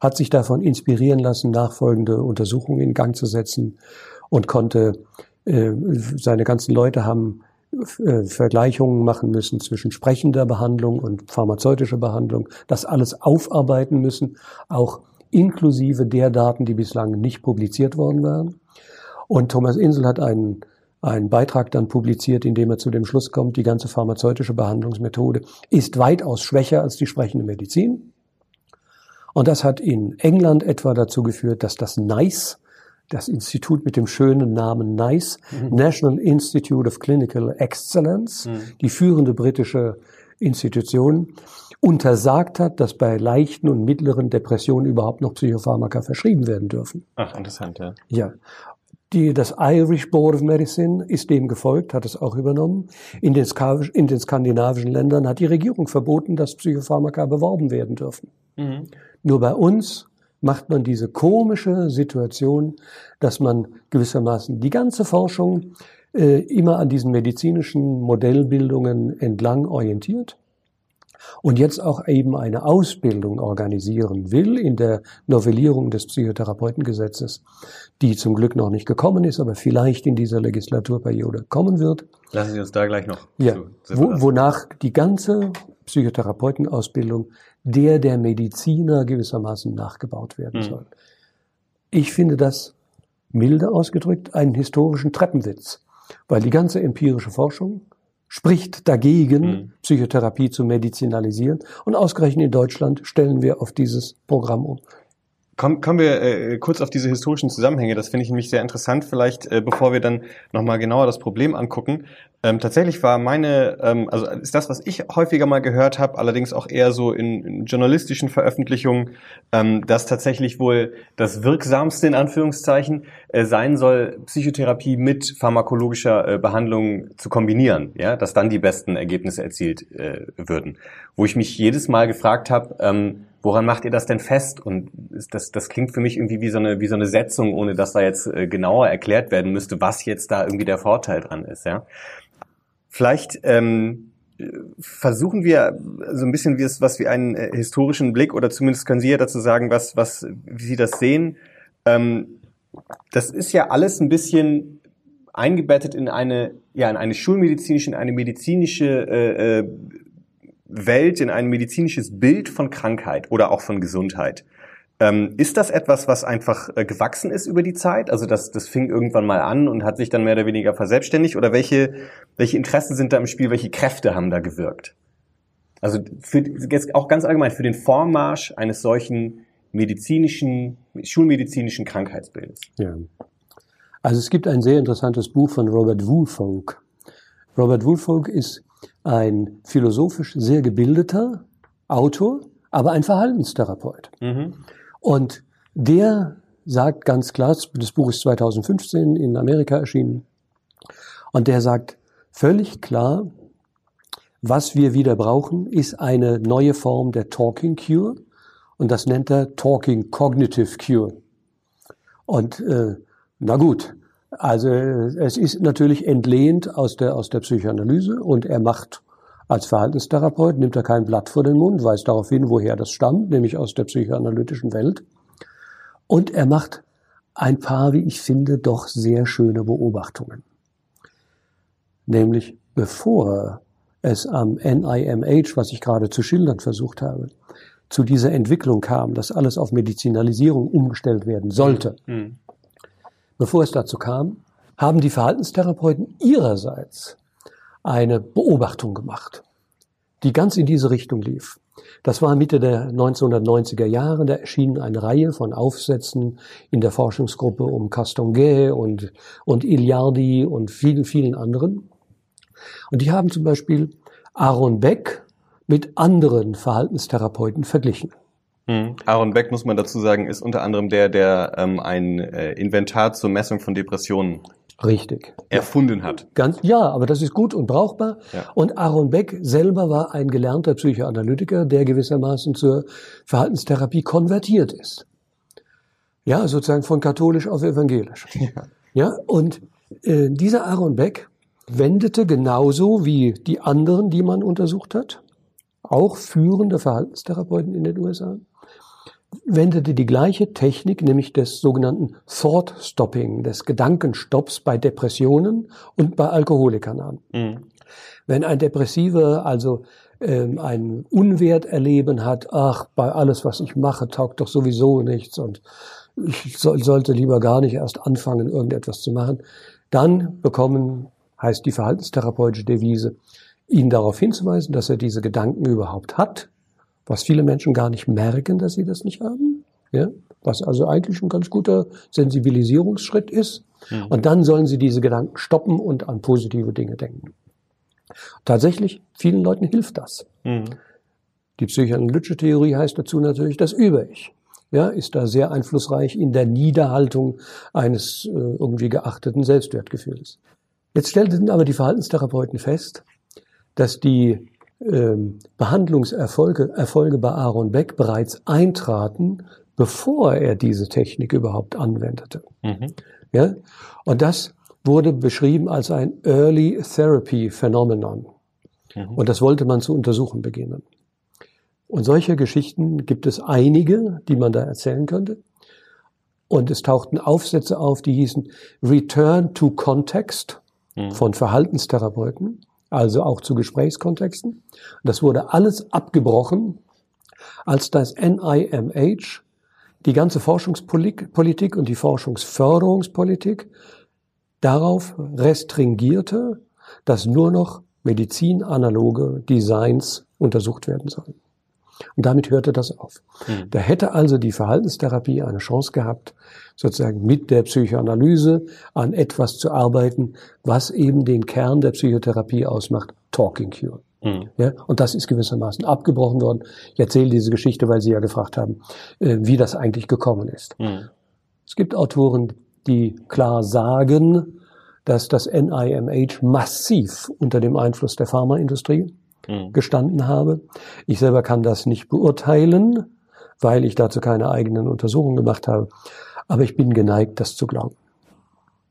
hat sich davon inspirieren lassen, nachfolgende Untersuchungen in Gang zu setzen und konnte, äh, seine ganzen Leute haben äh, Vergleichungen machen müssen zwischen sprechender Behandlung und pharmazeutischer Behandlung, das alles aufarbeiten müssen, auch inklusive der Daten, die bislang nicht publiziert worden waren. Und Thomas Insel hat einen einen Beitrag dann publiziert, in dem er zu dem Schluss kommt, die ganze pharmazeutische Behandlungsmethode ist weitaus schwächer als die sprechende Medizin. Und das hat in England etwa dazu geführt, dass das NICE, das Institut mit dem schönen Namen NICE, mhm. National Institute of Clinical Excellence, mhm. die führende britische Institution, untersagt hat, dass bei leichten und mittleren Depressionen überhaupt noch Psychopharmaka verschrieben werden dürfen. Ach, interessant, ja. Ja. Die, das Irish Board of Medicine ist dem gefolgt, hat es auch übernommen. In den, in den skandinavischen Ländern hat die Regierung verboten, dass Psychopharmaka beworben werden dürfen. Mhm. Nur bei uns macht man diese komische Situation, dass man gewissermaßen die ganze Forschung äh, immer an diesen medizinischen Modellbildungen entlang orientiert und jetzt auch eben eine Ausbildung organisieren will in der Novellierung des Psychotherapeutengesetzes, die zum Glück noch nicht gekommen ist, aber vielleicht in dieser Legislaturperiode kommen wird. Lassen Sie uns da gleich noch. Ja, wo, wonach die ganze Psychotherapeutenausbildung der der Mediziner gewissermaßen nachgebaut werden soll. Mhm. Ich finde das milde ausgedrückt einen historischen Treppenwitz, weil die ganze empirische Forschung spricht dagegen, mhm. Psychotherapie zu medizinalisieren. Und ausgerechnet in Deutschland stellen wir auf dieses Programm um. Komm, kommen wir äh, kurz auf diese historischen Zusammenhänge. Das finde ich nämlich sehr interessant. Vielleicht, äh, bevor wir dann nochmal genauer das Problem angucken. Ähm, tatsächlich war meine, ähm, also ist das, was ich häufiger mal gehört habe, allerdings auch eher so in, in journalistischen Veröffentlichungen, ähm, dass tatsächlich wohl das wirksamste in Anführungszeichen äh, sein soll, Psychotherapie mit pharmakologischer äh, Behandlung zu kombinieren, ja, dass dann die besten Ergebnisse erzielt äh, würden. Wo ich mich jedes Mal gefragt habe, ähm, woran macht ihr das denn fest? Und das, das klingt für mich irgendwie wie so eine, wie so eine Setzung, ohne dass da jetzt äh, genauer erklärt werden müsste, was jetzt da irgendwie der Vorteil dran ist, ja. Vielleicht ähm, versuchen wir so ein bisschen wie es, was wie einen äh, historischen Blick oder zumindest können Sie ja dazu sagen, was, was, wie Sie das sehen. Ähm, das ist ja alles ein bisschen eingebettet in eine, ja, in eine schulmedizinische, in eine medizinische äh, äh Welt, in ein medizinisches Bild von Krankheit oder auch von Gesundheit. Ähm, ist das etwas, was einfach äh, gewachsen ist über die Zeit? Also das, das fing irgendwann mal an und hat sich dann mehr oder weniger verselbstständigt? Oder welche, welche Interessen sind da im Spiel? Welche Kräfte haben da gewirkt? Also für, jetzt auch ganz allgemein für den Vormarsch eines solchen medizinischen, schulmedizinischen Krankheitsbildes. Ja. Also es gibt ein sehr interessantes Buch von Robert Woolfolk. Robert Woolfolk ist ein philosophisch sehr gebildeter Autor, aber ein Verhaltenstherapeut. Mhm. Und der sagt ganz klar, das Buch ist 2015 in Amerika erschienen, und der sagt völlig klar, Was wir wieder brauchen, ist eine neue Form der Talking Cure und das nennt er Talking Cognitive Cure. Und äh, na gut, also es ist natürlich entlehnt aus der, aus der Psychoanalyse und er macht als Verhaltenstherapeut, nimmt er kein Blatt vor den Mund, weist darauf hin, woher das stammt, nämlich aus der psychoanalytischen Welt. Und er macht ein paar, wie ich finde, doch sehr schöne Beobachtungen. Nämlich bevor es am NIMH, was ich gerade zu schildern versucht habe, zu dieser Entwicklung kam, dass alles auf Medizinalisierung umgestellt werden sollte, mhm. Bevor es dazu kam, haben die Verhaltenstherapeuten ihrerseits eine Beobachtung gemacht, die ganz in diese Richtung lief. Das war Mitte der 1990er Jahre. Da erschienen eine Reihe von Aufsätzen in der Forschungsgruppe um Castonguay und, und Iliardi und vielen, vielen anderen. Und die haben zum Beispiel Aaron Beck mit anderen Verhaltenstherapeuten verglichen. Hm. Aaron Beck, muss man dazu sagen, ist unter anderem der, der ähm, ein äh, Inventar zur Messung von Depressionen Richtig. Erfunden hat. Ganz, ja, aber das ist gut und brauchbar. Ja. Und Aaron Beck selber war ein gelernter Psychoanalytiker, der gewissermaßen zur Verhaltenstherapie konvertiert ist. Ja, sozusagen von katholisch auf evangelisch. Ja, ja und äh, dieser Aaron Beck wendete genauso wie die anderen, die man untersucht hat, auch führende Verhaltenstherapeuten in den USA, wendete die gleiche Technik, nämlich des sogenannten Thought Stopping, des Gedankenstopps bei Depressionen und bei Alkoholikern an. Mhm. Wenn ein Depressiver also ähm, ein Unwert erleben hat, ach, bei alles, was ich mache, taugt doch sowieso nichts und ich soll, sollte lieber gar nicht erst anfangen, irgendetwas zu machen, dann bekommen, heißt die verhaltenstherapeutische Devise, ihn darauf hinzuweisen, dass er diese Gedanken überhaupt hat, was viele Menschen gar nicht merken, dass sie das nicht haben. Ja? Was also eigentlich ein ganz guter Sensibilisierungsschritt ist. Mhm. Und dann sollen sie diese Gedanken stoppen und an positive Dinge denken. Tatsächlich, vielen Leuten hilft das. Mhm. Die psychoanalytische Theorie heißt dazu natürlich das Über-Ich. Ja, ist da sehr einflussreich in der Niederhaltung eines äh, irgendwie geachteten Selbstwertgefühls. Jetzt stellten aber die Verhaltenstherapeuten fest, dass die Behandlungserfolge Erfolge bei Aaron Beck bereits eintraten, bevor er diese Technik überhaupt anwendete. Mhm. Ja? Und das wurde beschrieben als ein Early Therapy Phenomenon. Mhm. Und das wollte man zu untersuchen beginnen. Und solche Geschichten gibt es einige, die man da erzählen könnte. Und es tauchten Aufsätze auf, die hießen Return to Context mhm. von Verhaltenstherapeuten also auch zu Gesprächskontexten. Das wurde alles abgebrochen, als das NIMH die ganze Forschungspolitik und die Forschungsförderungspolitik darauf restringierte, dass nur noch medizinanaloge Designs untersucht werden sollen. Und damit hörte das auf. Mhm. Da hätte also die Verhaltenstherapie eine Chance gehabt, sozusagen mit der Psychoanalyse an etwas zu arbeiten, was eben den Kern der Psychotherapie ausmacht, Talking Cure. Mhm. Ja, und das ist gewissermaßen abgebrochen worden. Ich erzähle diese Geschichte, weil Sie ja gefragt haben, äh, wie das eigentlich gekommen ist. Mhm. Es gibt Autoren, die klar sagen, dass das NIMH massiv unter dem Einfluss der Pharmaindustrie mhm. gestanden habe. Ich selber kann das nicht beurteilen, weil ich dazu keine eigenen Untersuchungen gemacht habe. Aber ich bin geneigt, das zu glauben.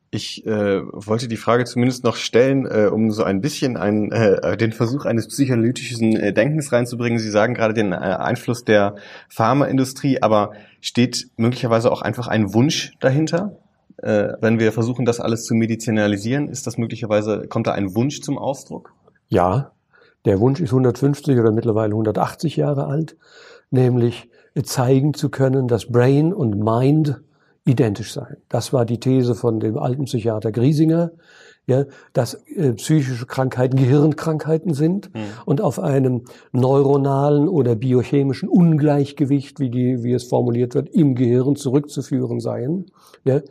Ich äh, wollte die Frage zumindest noch stellen, äh, um so ein bisschen ein, äh, den Versuch eines psychoanalytischen äh, Denkens reinzubringen. Sie sagen gerade den äh, Einfluss der Pharmaindustrie, aber steht möglicherweise auch einfach ein Wunsch dahinter? Äh, wenn wir versuchen, das alles zu medizinalisieren, ist das möglicherweise, kommt da ein Wunsch zum Ausdruck? Ja, der Wunsch ist 150 oder mittlerweile 180 Jahre alt, nämlich zeigen zu können, dass Brain und Mind identisch seien. Das war die These von dem alten Psychiater Griesinger, ja, dass äh, psychische Krankheiten Gehirnkrankheiten sind mhm. und auf einem neuronalen oder biochemischen Ungleichgewicht, wie, die, wie es formuliert wird, im Gehirn zurückzuführen seien. Ja.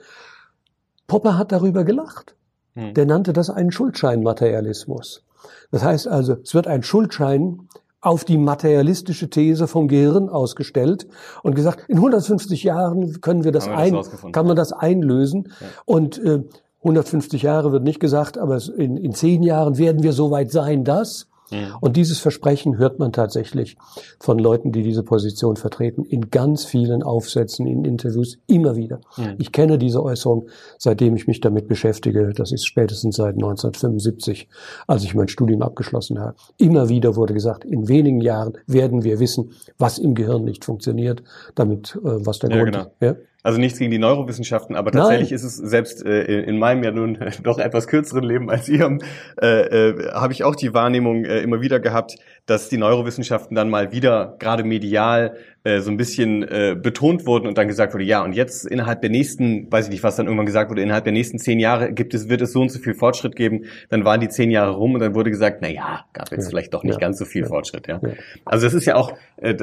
Popper hat darüber gelacht. Mhm. Der nannte das einen Schuldscheinmaterialismus. Das heißt also, es wird ein Schuldschein auf die materialistische These vom Gehirn ausgestellt und gesagt, in 150 Jahren können wir das, ein, kann man das einlösen. Ja. Und äh, 150 Jahre wird nicht gesagt, aber in, in zehn Jahren werden wir so weit sein, dass. Mhm. Und dieses Versprechen hört man tatsächlich von Leuten, die diese Position vertreten, in ganz vielen Aufsätzen, in Interviews immer wieder. Mhm. Ich kenne diese Äußerung, seitdem ich mich damit beschäftige. Das ist spätestens seit 1975, als ich mein Studium abgeschlossen habe. Immer wieder wurde gesagt, in wenigen Jahren werden wir wissen, was im Gehirn nicht funktioniert, damit äh, was der ja, Grund genau. Ja? Also nichts gegen die Neurowissenschaften, aber tatsächlich Nein. ist es selbst äh, in meinem ja nun doch etwas kürzeren Leben als ihrem, äh, äh, habe ich auch die Wahrnehmung äh, immer wieder gehabt, dass die Neurowissenschaften dann mal wieder gerade medial äh, so ein bisschen äh, betont wurden und dann gesagt wurde, ja, und jetzt innerhalb der nächsten, weiß ich nicht, was dann irgendwann gesagt wurde, innerhalb der nächsten zehn Jahre gibt es, wird es so und so viel Fortschritt geben. Dann waren die zehn Jahre rum und dann wurde gesagt, na ja, gab jetzt ja, vielleicht doch nicht ja, ganz so viel ja, Fortschritt, ja. Also das ist ja auch, äh,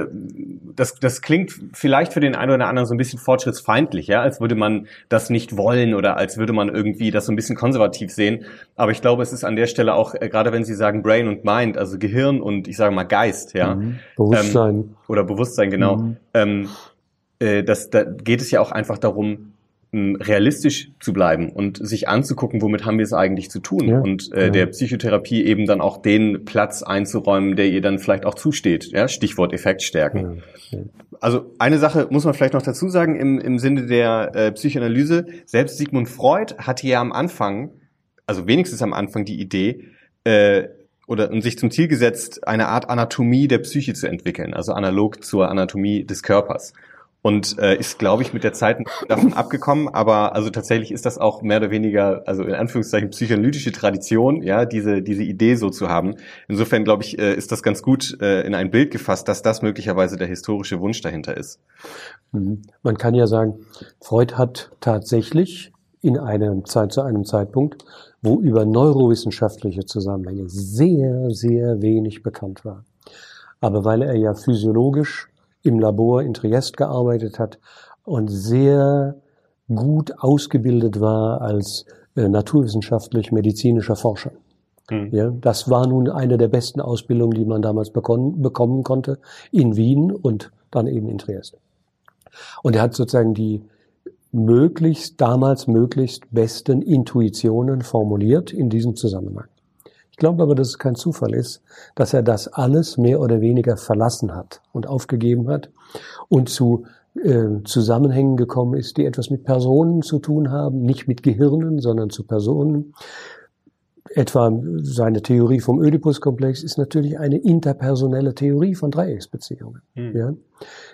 das, das klingt vielleicht für den einen oder anderen so ein bisschen fortschrittsfeindlich, ja, als würde man das nicht wollen oder als würde man irgendwie das so ein bisschen konservativ sehen. Aber ich glaube, es ist an der Stelle auch, äh, gerade wenn Sie sagen Brain und Mind, also Gehirn und ich sage mal Geist, ja. Mhm. Bewusstsein. Ähm, oder Bewusstsein, genau. Mhm. Ähm, äh, das, da geht es ja auch einfach darum, realistisch zu bleiben und sich anzugucken, womit haben wir es eigentlich zu tun ja, und äh, ja. der Psychotherapie eben dann auch den Platz einzuräumen, der ihr dann vielleicht auch zusteht. Ja? Stichwort Effektstärken. Ja, also eine Sache muss man vielleicht noch dazu sagen im, im Sinne der äh, Psychoanalyse. Selbst Sigmund Freud hatte ja am Anfang, also wenigstens am Anfang die Idee, äh, oder und sich zum Ziel gesetzt, eine Art Anatomie der Psyche zu entwickeln, also analog zur Anatomie des Körpers. Und äh, ist, glaube ich, mit der Zeit davon abgekommen, aber also tatsächlich ist das auch mehr oder weniger, also in Anführungszeichen psychoanalytische Tradition, ja, diese, diese Idee so zu haben. Insofern, glaube ich, äh, ist das ganz gut äh, in ein Bild gefasst, dass das möglicherweise der historische Wunsch dahinter ist. Mhm. Man kann ja sagen, Freud hat tatsächlich in einem Zeit, zu einem Zeitpunkt wo über neurowissenschaftliche Zusammenhänge sehr, sehr wenig bekannt war. Aber weil er ja physiologisch im Labor in Triest gearbeitet hat und sehr gut ausgebildet war als äh, naturwissenschaftlich-medizinischer Forscher. Mhm. Ja, das war nun eine der besten Ausbildungen, die man damals bekommen, bekommen konnte, in Wien und dann eben in Triest. Und er hat sozusagen die möglichst, damals möglichst besten Intuitionen formuliert in diesem Zusammenhang. Ich glaube aber, dass es kein Zufall ist, dass er das alles mehr oder weniger verlassen hat und aufgegeben hat und zu äh, Zusammenhängen gekommen ist, die etwas mit Personen zu tun haben, nicht mit Gehirnen, sondern zu Personen. Etwa seine Theorie vom Oedipus-Komplex ist natürlich eine interpersonelle Theorie von Dreiecksbeziehungen. Hm. Ja?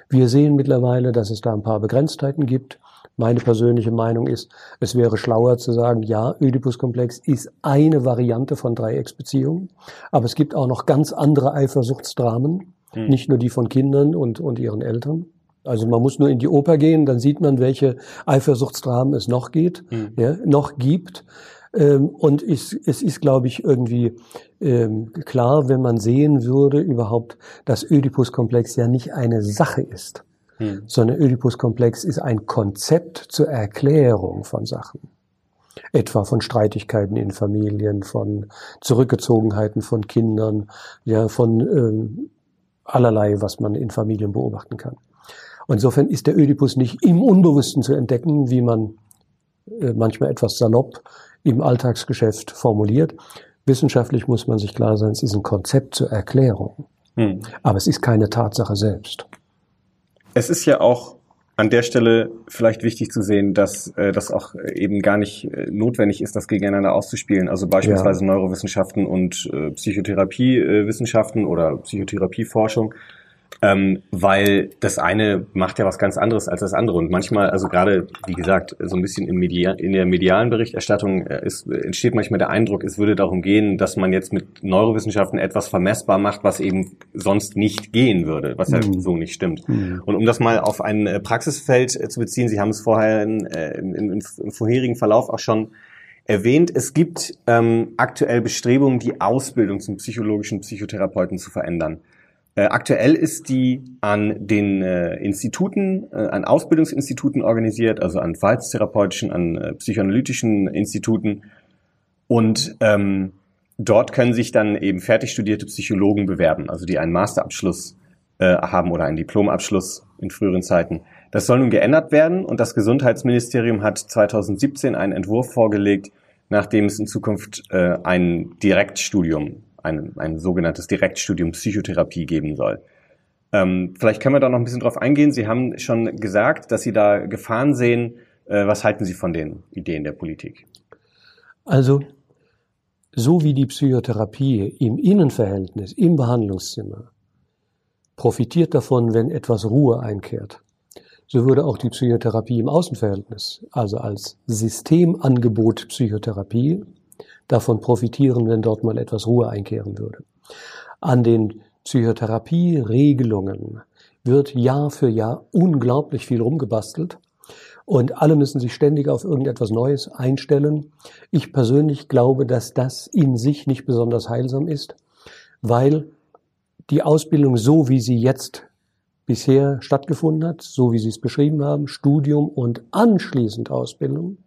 Wir sehen mittlerweile, dass es da ein paar Begrenztheiten gibt. Meine persönliche Meinung ist, es wäre schlauer zu sagen, ja, Oedipus-Komplex ist eine Variante von Dreiecksbeziehungen, aber es gibt auch noch ganz andere Eifersuchtsdramen, hm. nicht nur die von Kindern und, und ihren Eltern. Also man muss nur in die Oper gehen, dann sieht man, welche Eifersuchtsdramen es noch geht, hm. ja, noch gibt. Ähm, und es, es ist, glaube ich, irgendwie ähm, klar, wenn man sehen würde überhaupt, dass Oedipus-Komplex ja nicht eine Sache ist hm. sondern Oedipus-Komplex ist ein Konzept zur Erklärung von Sachen. Etwa von Streitigkeiten in Familien, von Zurückgezogenheiten von Kindern, ja, von ähm, allerlei, was man in Familien beobachten kann. Insofern ist der Ödipus nicht im Unbewussten zu entdecken, wie man äh, manchmal etwas salopp im Alltagsgeschäft formuliert. Wissenschaftlich muss man sich klar sein, es ist ein Konzept zur Erklärung. Hm. Aber es ist keine Tatsache selbst. Es ist ja auch an der Stelle vielleicht wichtig zu sehen, dass äh, das auch eben gar nicht äh, notwendig ist, das gegeneinander auszuspielen. Also beispielsweise ja. Neurowissenschaften und äh, Psychotherapiewissenschaften oder Psychotherapieforschung ähm, weil das eine macht ja was ganz anderes als das andere. Und manchmal, also gerade, wie gesagt, so ein bisschen in, Media, in der medialen Berichterstattung äh, ist, entsteht manchmal der Eindruck, es würde darum gehen, dass man jetzt mit Neurowissenschaften etwas vermessbar macht, was eben sonst nicht gehen würde, was ja mhm. so nicht stimmt. Mhm. Und um das mal auf ein äh, Praxisfeld äh, zu beziehen, Sie haben es vorher in, im, im, im vorherigen Verlauf auch schon erwähnt, es gibt ähm, aktuell Bestrebungen, die Ausbildung zum psychologischen Psychotherapeuten zu verändern. Äh, aktuell ist die an den äh, Instituten, äh, an Ausbildungsinstituten organisiert, also an verhaltenstherapeutischen, an äh, psychoanalytischen Instituten. Und ähm, dort können sich dann eben fertig studierte Psychologen bewerben, also die einen Masterabschluss äh, haben oder einen Diplomabschluss in früheren Zeiten. Das soll nun geändert werden und das Gesundheitsministerium hat 2017 einen Entwurf vorgelegt, nachdem es in Zukunft äh, ein Direktstudium ein, ein sogenanntes Direktstudium Psychotherapie geben soll. Ähm, vielleicht können wir da noch ein bisschen drauf eingehen. Sie haben schon gesagt, dass Sie da Gefahren sehen. Äh, was halten Sie von den Ideen der Politik? Also, so wie die Psychotherapie im Innenverhältnis, im Behandlungszimmer profitiert davon, wenn etwas Ruhe einkehrt, so würde auch die Psychotherapie im Außenverhältnis, also als Systemangebot Psychotherapie, davon profitieren, wenn dort mal etwas Ruhe einkehren würde. An den Psychotherapie-Regelungen wird Jahr für Jahr unglaublich viel rumgebastelt und alle müssen sich ständig auf irgendetwas Neues einstellen. Ich persönlich glaube, dass das in sich nicht besonders heilsam ist, weil die Ausbildung so, wie sie jetzt bisher stattgefunden hat, so wie Sie es beschrieben haben, Studium und anschließend Ausbildung,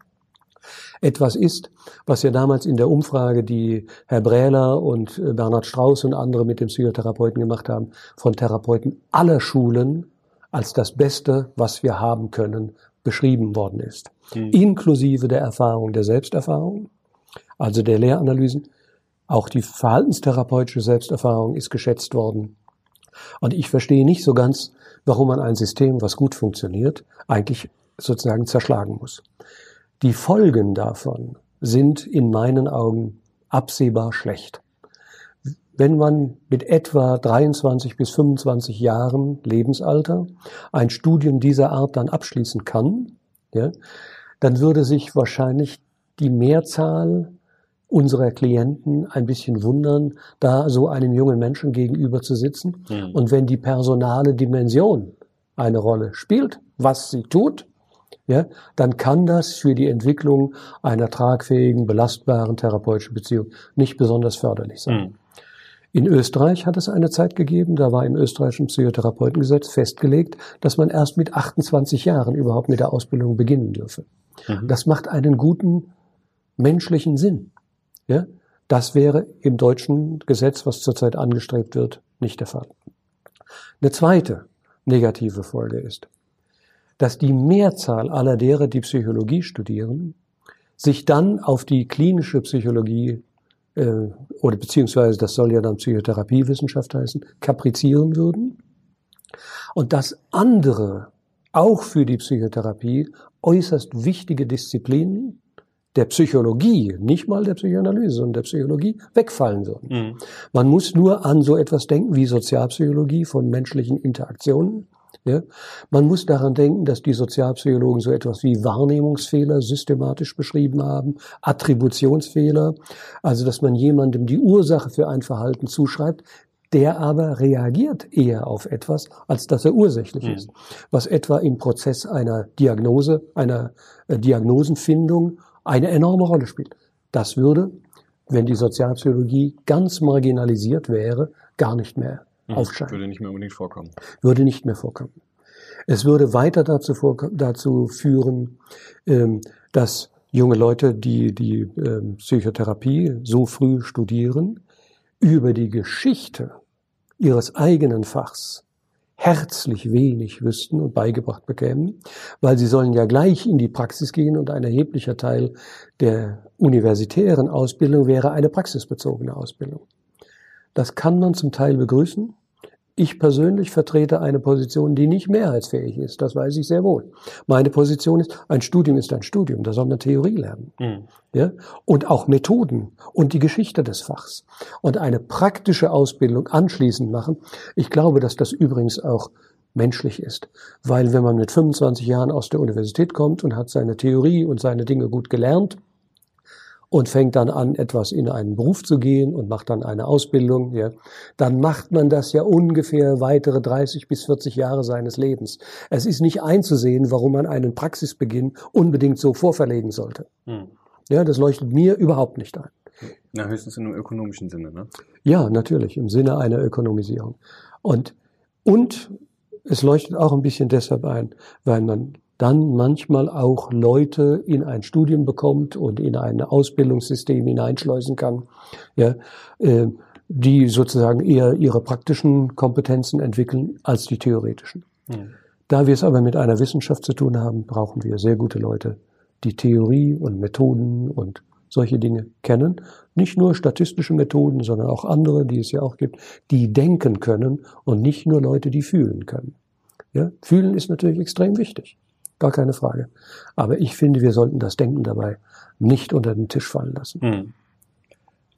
etwas ist, was ja damals in der Umfrage, die Herr Brähler und äh, Bernhard Strauß und andere mit dem Psychotherapeuten gemacht haben, von Therapeuten aller Schulen als das Beste, was wir haben können, beschrieben worden ist. Mhm. Inklusive der Erfahrung, der Selbsterfahrung, also der Lehranalysen. Auch die verhaltenstherapeutische Selbsterfahrung ist geschätzt worden. Und ich verstehe nicht so ganz, warum man ein System, was gut funktioniert, eigentlich sozusagen zerschlagen muss. Die Folgen davon sind in meinen Augen absehbar schlecht. Wenn man mit etwa 23 bis 25 Jahren Lebensalter ein Studium dieser Art dann abschließen kann, ja, dann würde sich wahrscheinlich die Mehrzahl unserer Klienten ein bisschen wundern, da so einem jungen Menschen gegenüber zu sitzen. Mhm. Und wenn die personale Dimension eine Rolle spielt, was sie tut, ja, dann kann das für die Entwicklung einer tragfähigen, belastbaren therapeutischen Beziehung nicht besonders förderlich sein. Mhm. In Österreich hat es eine Zeit gegeben, da war im österreichischen Psychotherapeutengesetz festgelegt, dass man erst mit 28 Jahren überhaupt mit der Ausbildung beginnen dürfe. Mhm. Das macht einen guten menschlichen Sinn. Ja? Das wäre im deutschen Gesetz, was zurzeit angestrebt wird, nicht der Fall. Eine zweite negative Folge ist, dass die Mehrzahl aller derer, die Psychologie studieren, sich dann auf die klinische Psychologie äh, oder beziehungsweise das soll ja dann Psychotherapiewissenschaft heißen, kaprizieren würden und dass andere auch für die Psychotherapie äußerst wichtige Disziplinen der Psychologie, nicht mal der Psychoanalyse, sondern der Psychologie wegfallen würden. Mhm. Man muss nur an so etwas denken wie Sozialpsychologie von menschlichen Interaktionen ja? Man muss daran denken, dass die Sozialpsychologen so etwas wie Wahrnehmungsfehler systematisch beschrieben haben, Attributionsfehler, also dass man jemandem die Ursache für ein Verhalten zuschreibt, der aber reagiert eher auf etwas, als dass er ursächlich mhm. ist. Was etwa im Prozess einer Diagnose, einer äh, Diagnosenfindung eine enorme Rolle spielt. Das würde, wenn die Sozialpsychologie ganz marginalisiert wäre, gar nicht mehr mhm. aufscheinen. Würde nicht mehr unbedingt vorkommen. Würde nicht mehr vorkommen. Es würde weiter dazu, dazu führen, ähm, dass junge Leute, die die ähm, Psychotherapie so früh studieren, über die Geschichte ihres eigenen Fachs herzlich wenig wüssten und beigebracht bekämen, weil sie sollen ja gleich in die Praxis gehen und ein erheblicher Teil der universitären Ausbildung wäre eine praxisbezogene Ausbildung. Das kann man zum Teil begrüßen. Ich persönlich vertrete eine Position, die nicht mehrheitsfähig ist. Das weiß ich sehr wohl. Meine Position ist, ein Studium ist ein Studium. Da soll man Theorie lernen. Mhm. Ja? Und auch Methoden und die Geschichte des Fachs. Und eine praktische Ausbildung anschließend machen. Ich glaube, dass das übrigens auch menschlich ist. Weil wenn man mit 25 Jahren aus der Universität kommt und hat seine Theorie und seine Dinge gut gelernt, und fängt dann an, etwas in einen Beruf zu gehen und macht dann eine Ausbildung, ja, dann macht man das ja ungefähr weitere 30 bis 40 Jahre seines Lebens. Es ist nicht einzusehen, warum man einen Praxisbeginn unbedingt so vorverlegen sollte. Hm. Ja, das leuchtet mir überhaupt nicht ein. Na, höchstens in einem ökonomischen Sinne, ne? Ja, natürlich, im Sinne einer Ökonomisierung. Und, und es leuchtet auch ein bisschen deshalb ein, weil man dann manchmal auch Leute in ein Studium bekommt und in ein Ausbildungssystem hineinschleusen kann, ja, äh, die sozusagen eher ihre praktischen Kompetenzen entwickeln als die theoretischen. Mhm. Da wir es aber mit einer Wissenschaft zu tun haben, brauchen wir sehr gute Leute, die Theorie und Methoden und solche Dinge kennen. Nicht nur statistische Methoden, sondern auch andere, die es ja auch gibt, die denken können und nicht nur Leute, die fühlen können. Ja? Fühlen ist natürlich extrem wichtig. Gar keine Frage. Aber ich finde, wir sollten das Denken dabei nicht unter den Tisch fallen lassen. Hm.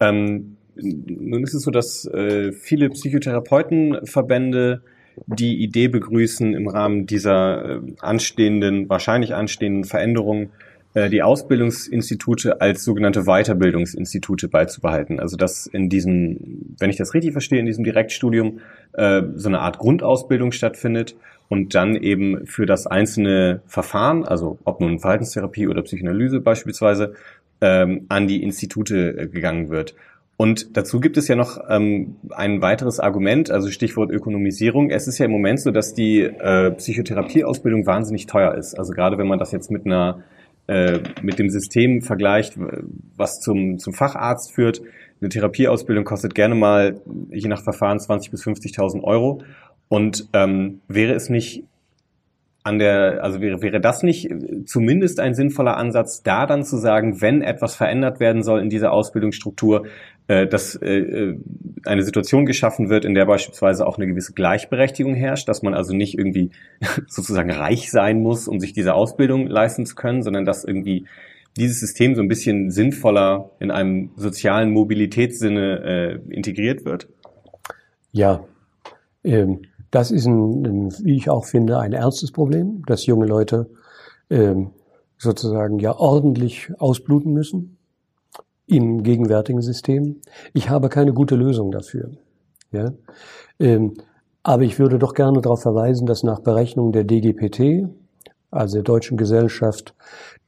Ähm, nun ist es so, dass äh, viele Psychotherapeutenverbände die Idee begrüßen, im Rahmen dieser äh, anstehenden, wahrscheinlich anstehenden Veränderungen äh, die Ausbildungsinstitute als sogenannte Weiterbildungsinstitute beizubehalten. Also dass in diesem, wenn ich das richtig verstehe, in diesem Direktstudium äh, so eine Art Grundausbildung stattfindet und dann eben für das einzelne Verfahren, also ob nun Verhaltenstherapie oder Psychoanalyse beispielsweise, ähm, an die Institute äh, gegangen wird. Und dazu gibt es ja noch ähm, ein weiteres Argument, also Stichwort Ökonomisierung. Es ist ja im Moment so, dass die äh, Psychotherapieausbildung wahnsinnig teuer ist. Also gerade wenn man das jetzt mit einer äh, mit dem System vergleicht, was zum, zum Facharzt führt. Eine Therapieausbildung kostet gerne mal, je nach Verfahren, 20.000 bis 50.000 Euro. Und ähm, wäre es nicht an der, also wäre, wäre das nicht zumindest ein sinnvoller Ansatz, da dann zu sagen, wenn etwas verändert werden soll in dieser Ausbildungsstruktur, äh, dass äh, äh, eine Situation geschaffen wird, in der beispielsweise auch eine gewisse Gleichberechtigung herrscht, dass man also nicht irgendwie sozusagen reich sein muss, um sich diese Ausbildung leisten zu können, sondern dass irgendwie dieses System so ein bisschen sinnvoller in einem sozialen Mobilitätssinne äh, integriert wird? Ja, ähm, das ist, ein, wie ich auch finde, ein ernstes Problem, dass junge Leute ähm, sozusagen ja ordentlich ausbluten müssen im gegenwärtigen System. Ich habe keine gute Lösung dafür. Ja? Ähm, aber ich würde doch gerne darauf verweisen, dass nach Berechnung der DGPT, also der Deutschen Gesellschaft,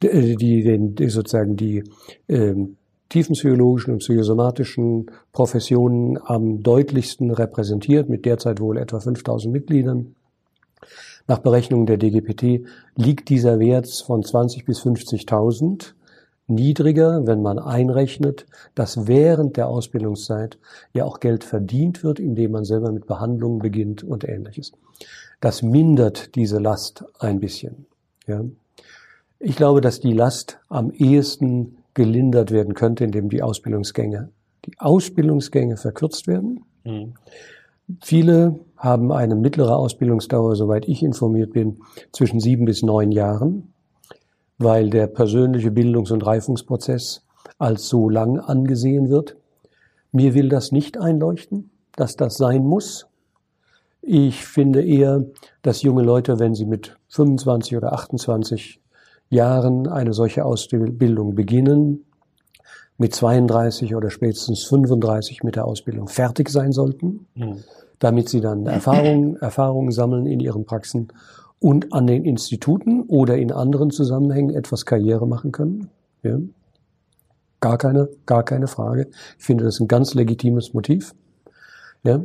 die, die, die sozusagen die ähm, tiefenpsychologischen und psychosomatischen Professionen am deutlichsten repräsentiert, mit derzeit wohl etwa 5000 Mitgliedern. Nach Berechnungen der DGPT liegt dieser Wert von 20 bis 50.000 niedriger, wenn man einrechnet, dass während der Ausbildungszeit ja auch Geld verdient wird, indem man selber mit Behandlungen beginnt und ähnliches. Das mindert diese Last ein bisschen. Ja. Ich glaube, dass die Last am ehesten gelindert werden könnte, indem die Ausbildungsgänge, die Ausbildungsgänge verkürzt werden. Mhm. Viele haben eine mittlere Ausbildungsdauer, soweit ich informiert bin, zwischen sieben bis neun Jahren, weil der persönliche Bildungs- und Reifungsprozess als so lang angesehen wird. Mir will das nicht einleuchten, dass das sein muss. Ich finde eher, dass junge Leute, wenn sie mit 25 oder 28 Jahren eine solche Ausbildung beginnen, mit 32 oder spätestens 35 mit der Ausbildung fertig sein sollten, mhm. damit sie dann Erfahrungen, Erfahrungen sammeln in ihren Praxen und an den Instituten oder in anderen Zusammenhängen etwas Karriere machen können. Ja. Gar keine, gar keine Frage. Ich finde das ein ganz legitimes Motiv. Ja.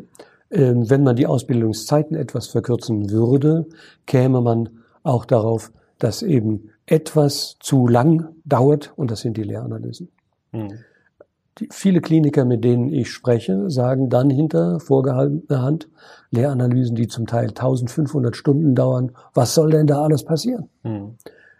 Ähm, wenn man die Ausbildungszeiten etwas verkürzen würde, käme man auch darauf, dass eben etwas zu lang dauert und das sind die Lehranalysen. Mhm. Die, viele Kliniker, mit denen ich spreche, sagen dann hinter vorgehaltener Hand Lehranalysen, die zum Teil 1500 Stunden dauern. Was soll denn da alles passieren? Mhm.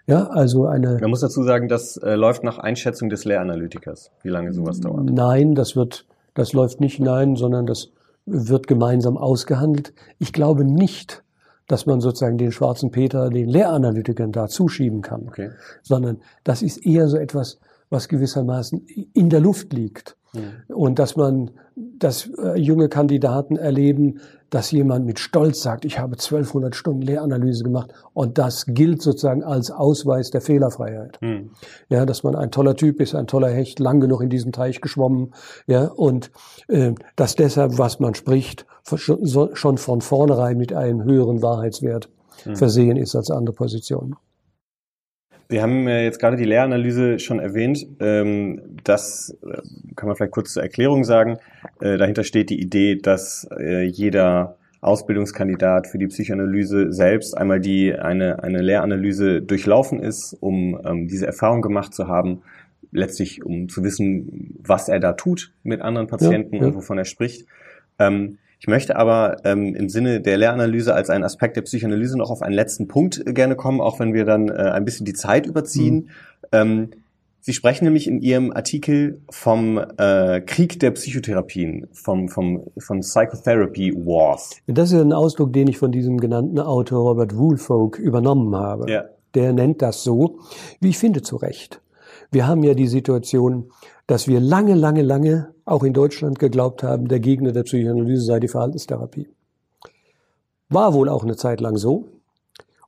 Ja, also eine. Man muss dazu sagen, das äh, läuft nach Einschätzung des Lehranalytikers, wie lange sowas dauert. Nein, das wird, das läuft nicht nein, sondern das wird gemeinsam ausgehandelt. Ich glaube nicht, dass man sozusagen den schwarzen Peter den Lehranalytikern da zuschieben kann, okay. sondern das ist eher so etwas, was gewissermaßen in der Luft liegt. Mhm. Und dass man, dass äh, junge Kandidaten erleben, dass jemand mit Stolz sagt, ich habe 1200 Stunden Lehranalyse gemacht und das gilt sozusagen als Ausweis der Fehlerfreiheit. Mhm. Ja, dass man ein toller Typ ist, ein toller Hecht, lang genug in diesem Teich geschwommen, ja, und äh, dass deshalb, was man spricht, schon von vornherein mit einem höheren Wahrheitswert mhm. versehen ist als andere Positionen. Wir haben jetzt gerade die Lehranalyse schon erwähnt. Ähm, das äh, kann man vielleicht kurz zur Erklärung sagen. Äh, dahinter steht die Idee, dass äh, jeder Ausbildungskandidat für die Psychoanalyse selbst einmal die eine, eine Lehranalyse durchlaufen ist, um ähm, diese Erfahrung gemacht zu haben, letztlich um zu wissen, was er da tut mit anderen Patienten ja, ja. und wovon er spricht. Ähm, ich möchte aber ähm, im Sinne der Lehranalyse als einen Aspekt der Psychoanalyse noch auf einen letzten Punkt äh, gerne kommen, auch wenn wir dann äh, ein bisschen die Zeit überziehen. Mhm. Ähm, Sie sprechen nämlich in Ihrem Artikel vom äh, Krieg der Psychotherapien, vom, vom, von Psychotherapy Wars. Das ist ein Ausdruck, den ich von diesem genannten Autor Robert Woolfolk übernommen habe. Ja. Der nennt das so, wie ich finde, zu Recht. Wir haben ja die Situation, dass wir lange, lange, lange auch in Deutschland geglaubt haben, der Gegner der Psychoanalyse sei die Verhaltenstherapie. War wohl auch eine Zeit lang so.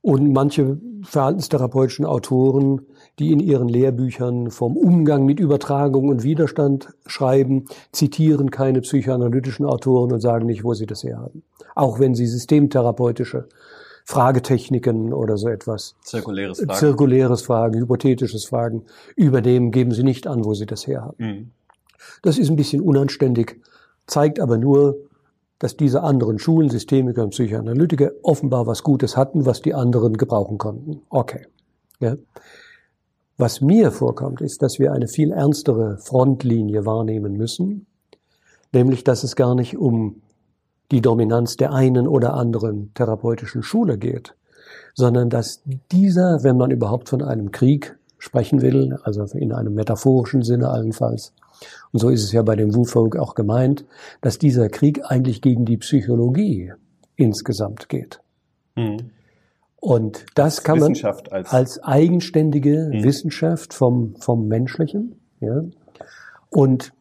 Und manche verhaltenstherapeutischen Autoren, die in ihren Lehrbüchern vom Umgang mit Übertragung und Widerstand schreiben, zitieren keine psychoanalytischen Autoren und sagen nicht, wo sie das herhaben. Auch wenn sie systemtherapeutische Fragetechniken oder so etwas. Zirkuläres Fragen. Zirkuläres Fragen, hypothetisches Fragen übernehmen, geben sie nicht an, wo sie das herhaben. Mhm. Das ist ein bisschen unanständig, zeigt aber nur, dass diese anderen Schulen, Systemiker und Psychoanalytiker offenbar was Gutes hatten, was die anderen gebrauchen konnten. Okay. Ja. Was mir vorkommt, ist, dass wir eine viel ernstere Frontlinie wahrnehmen müssen, nämlich dass es gar nicht um die Dominanz der einen oder anderen therapeutischen Schule geht, sondern dass dieser, wenn man überhaupt von einem Krieg sprechen will, also in einem metaphorischen Sinne allenfalls, und so ist es ja bei dem Wu-Folk auch gemeint, dass dieser Krieg eigentlich gegen die Psychologie insgesamt geht. Mhm. Und das kann man als- als eigenständige Mhm. Wissenschaft vom, vom Menschlichen. Ja. Und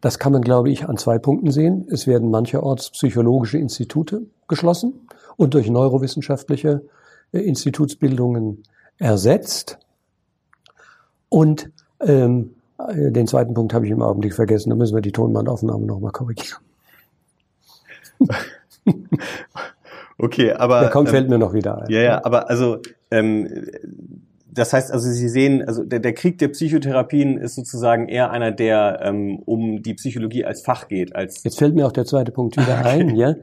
das kann man, glaube ich, an zwei Punkten sehen. Es werden mancherorts psychologische Institute geschlossen und durch neurowissenschaftliche äh, Institutsbildungen ersetzt. Und ähm, äh, den zweiten Punkt habe ich im Augenblick vergessen. Da müssen wir die Tonbandaufnahme nochmal korrigieren. Okay, aber. Der kommt, ähm, fällt mir noch wieder ein. Ja, ja, aber also ähm, das heißt, also Sie sehen, also der, der Krieg der Psychotherapien ist sozusagen eher einer, der ähm, um die Psychologie als Fach geht, als Jetzt fällt mir auch der zweite Punkt wieder ein. Ja,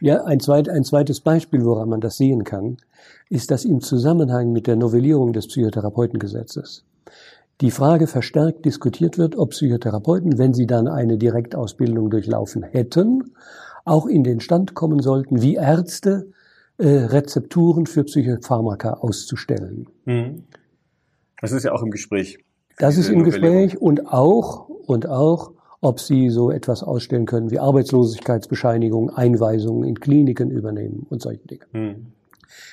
ja ein, zweit, ein zweites Beispiel, woran man das sehen kann, ist, dass im Zusammenhang mit der Novellierung des Psychotherapeutengesetzes die Frage verstärkt diskutiert wird, ob Psychotherapeuten, wenn sie dann eine Direktausbildung durchlaufen hätten, auch in den Stand kommen sollten, wie Ärzte äh, Rezepturen für Psychopharmaka auszustellen. Mhm. Das ist ja auch im Gespräch. Das ist im. Gespräch und auch, und auch, ob Sie so etwas ausstellen können wie Arbeitslosigkeitsbescheinigungen, Einweisungen in Kliniken übernehmen und solche Dinge. Mhm.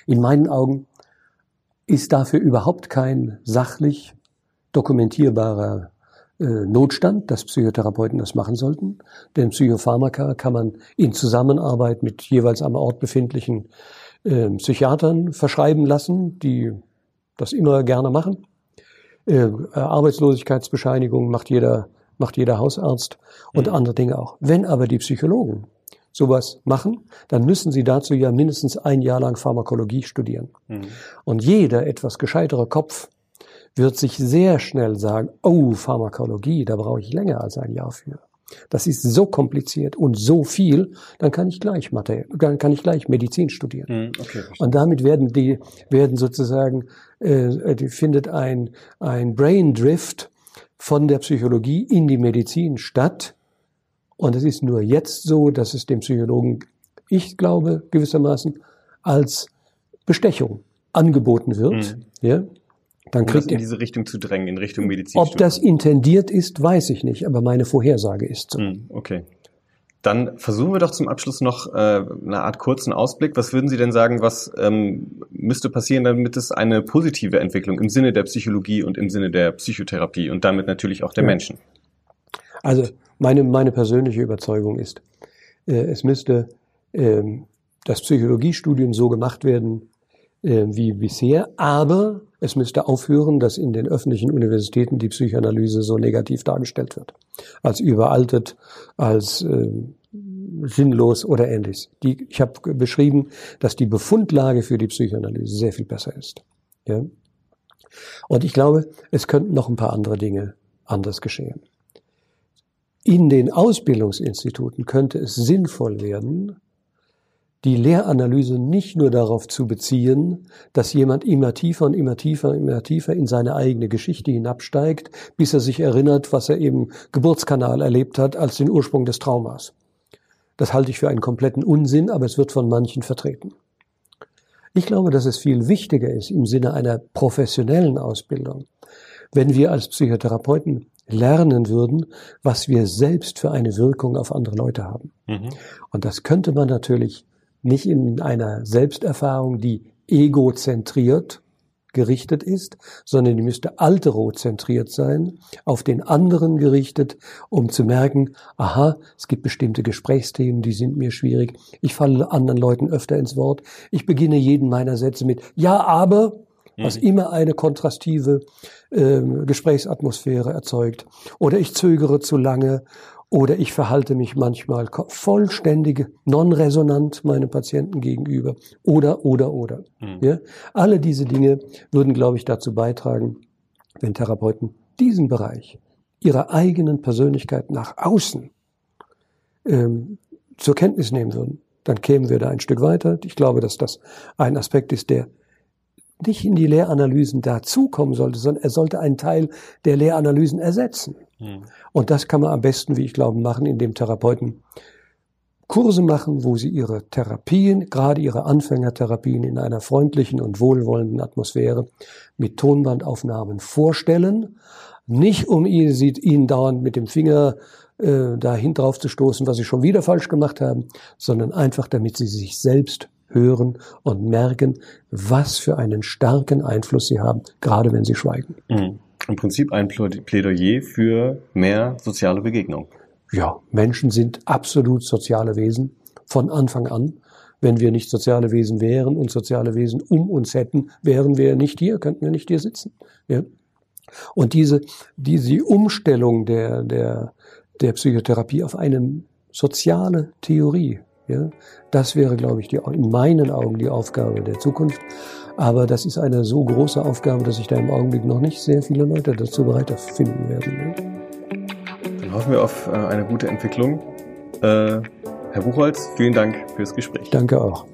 In meinen Augen ist dafür überhaupt kein sachlich dokumentierbarer äh, Notstand, dass Psychotherapeuten das machen sollten. Denn Psychopharmaka kann man in Zusammenarbeit mit jeweils am Ort befindlichen äh, Psychiatern verschreiben lassen, die das immer gerne machen. Äh, Arbeitslosigkeitsbescheinigung macht jeder, macht jeder Hausarzt und Mhm. andere Dinge auch. Wenn aber die Psychologen sowas machen, dann müssen sie dazu ja mindestens ein Jahr lang Pharmakologie studieren. Mhm. Und jeder etwas gescheitere Kopf wird sich sehr schnell sagen, oh, Pharmakologie, da brauche ich länger als ein Jahr für. Das ist so kompliziert und so viel, dann kann ich gleich Mathe, dann kann ich gleich Medizin studieren. Mhm. Okay. Und damit werden die, werden sozusagen, äh, die findet ein, ein Brain Drift von der Psychologie in die Medizin statt. Und es ist nur jetzt so, dass es dem Psychologen, ich glaube, gewissermaßen als Bestechung angeboten wird. Mhm. Ja? Dann Um das kriegt in er. diese Richtung zu drängen, in Richtung Medizin. Ob das intendiert ist, weiß ich nicht, aber meine Vorhersage ist so. Mhm, Okay. Dann versuchen wir doch zum Abschluss noch äh, eine Art kurzen Ausblick. Was würden Sie denn sagen, was ähm, müsste passieren, damit es eine positive Entwicklung im Sinne der Psychologie und im Sinne der Psychotherapie und damit natürlich auch der Ja. Menschen? Also meine, meine persönliche Überzeugung ist, äh, es müsste ähm, das Psychologiestudium so gemacht werden äh, wie bisher, aber es müsste aufhören, dass in den öffentlichen Universitäten die Psychoanalyse so negativ dargestellt wird. Als überaltet, als äh, sinnlos oder ähnliches. Die, ich habe beschrieben, dass die Befundlage für die Psychoanalyse sehr viel besser ist. Ja? Und ich glaube, es könnten noch ein paar andere Dinge anders geschehen. In den Ausbildungsinstituten könnte es sinnvoll werden, die Lehranalyse nicht nur darauf zu beziehen, dass jemand immer tiefer und immer tiefer und immer tiefer in seine eigene Geschichte hinabsteigt, bis er sich erinnert, was er im Geburtskanal erlebt hat, als den Ursprung des Traumas. Das halte ich für einen kompletten Unsinn, aber es wird von manchen vertreten. Ich glaube, dass es viel wichtiger ist im Sinne einer professionellen Ausbildung, wenn wir als Psychotherapeuten lernen würden, was wir selbst für eine Wirkung auf andere Leute haben. Mhm. Und das könnte man natürlich nicht in einer Selbsterfahrung, die egozentriert gerichtet ist, sondern die müsste alterozentriert sein, auf den anderen gerichtet, um zu merken, aha, es gibt bestimmte Gesprächsthemen, die sind mir schwierig. Ich falle anderen Leuten öfter ins Wort. Ich beginne jeden meiner Sätze mit Ja, aber, was mhm. immer eine kontrastive äh, Gesprächsatmosphäre erzeugt. Oder ich zögere zu lange oder ich verhalte mich manchmal vollständig non-resonant meinem Patienten gegenüber. Oder, oder, oder. Mhm. Ja? Alle diese Dinge würden, glaube ich, dazu beitragen, wenn Therapeuten diesen Bereich ihrer eigenen Persönlichkeit nach außen ähm, zur Kenntnis nehmen würden, dann kämen wir da ein Stück weiter. Ich glaube, dass das ein Aspekt ist, der nicht in die Lehranalysen dazukommen sollte, sondern er sollte einen Teil der Lehranalysen ersetzen. Mhm. Und das kann man am besten, wie ich glaube, machen, indem Therapeuten Kurse machen, wo sie ihre Therapien, gerade ihre Anfängertherapien in einer freundlichen und wohlwollenden Atmosphäre mit Tonbandaufnahmen vorstellen. Nicht um ihnen dauernd mit dem Finger äh, dahin drauf zu stoßen, was sie schon wieder falsch gemacht haben, sondern einfach damit sie sich selbst hören und merken, was für einen starken Einfluss sie haben, gerade wenn sie schweigen. Mhm. Im Prinzip ein Plädoyer für mehr soziale Begegnung. Ja, Menschen sind absolut soziale Wesen von Anfang an. Wenn wir nicht soziale Wesen wären und soziale Wesen um uns hätten, wären wir nicht hier, könnten wir nicht hier sitzen. Ja? Und diese, diese Umstellung der, der, der Psychotherapie auf eine soziale Theorie, ja, das wäre, glaube ich, die, in meinen Augen die Aufgabe der Zukunft. Aber das ist eine so große Aufgabe, dass sich da im Augenblick noch nicht sehr viele Leute dazu bereit finden werden. Ne? Dann hoffen wir auf äh, eine gute Entwicklung. Äh, Herr Buchholz, vielen Dank fürs Gespräch. Danke auch.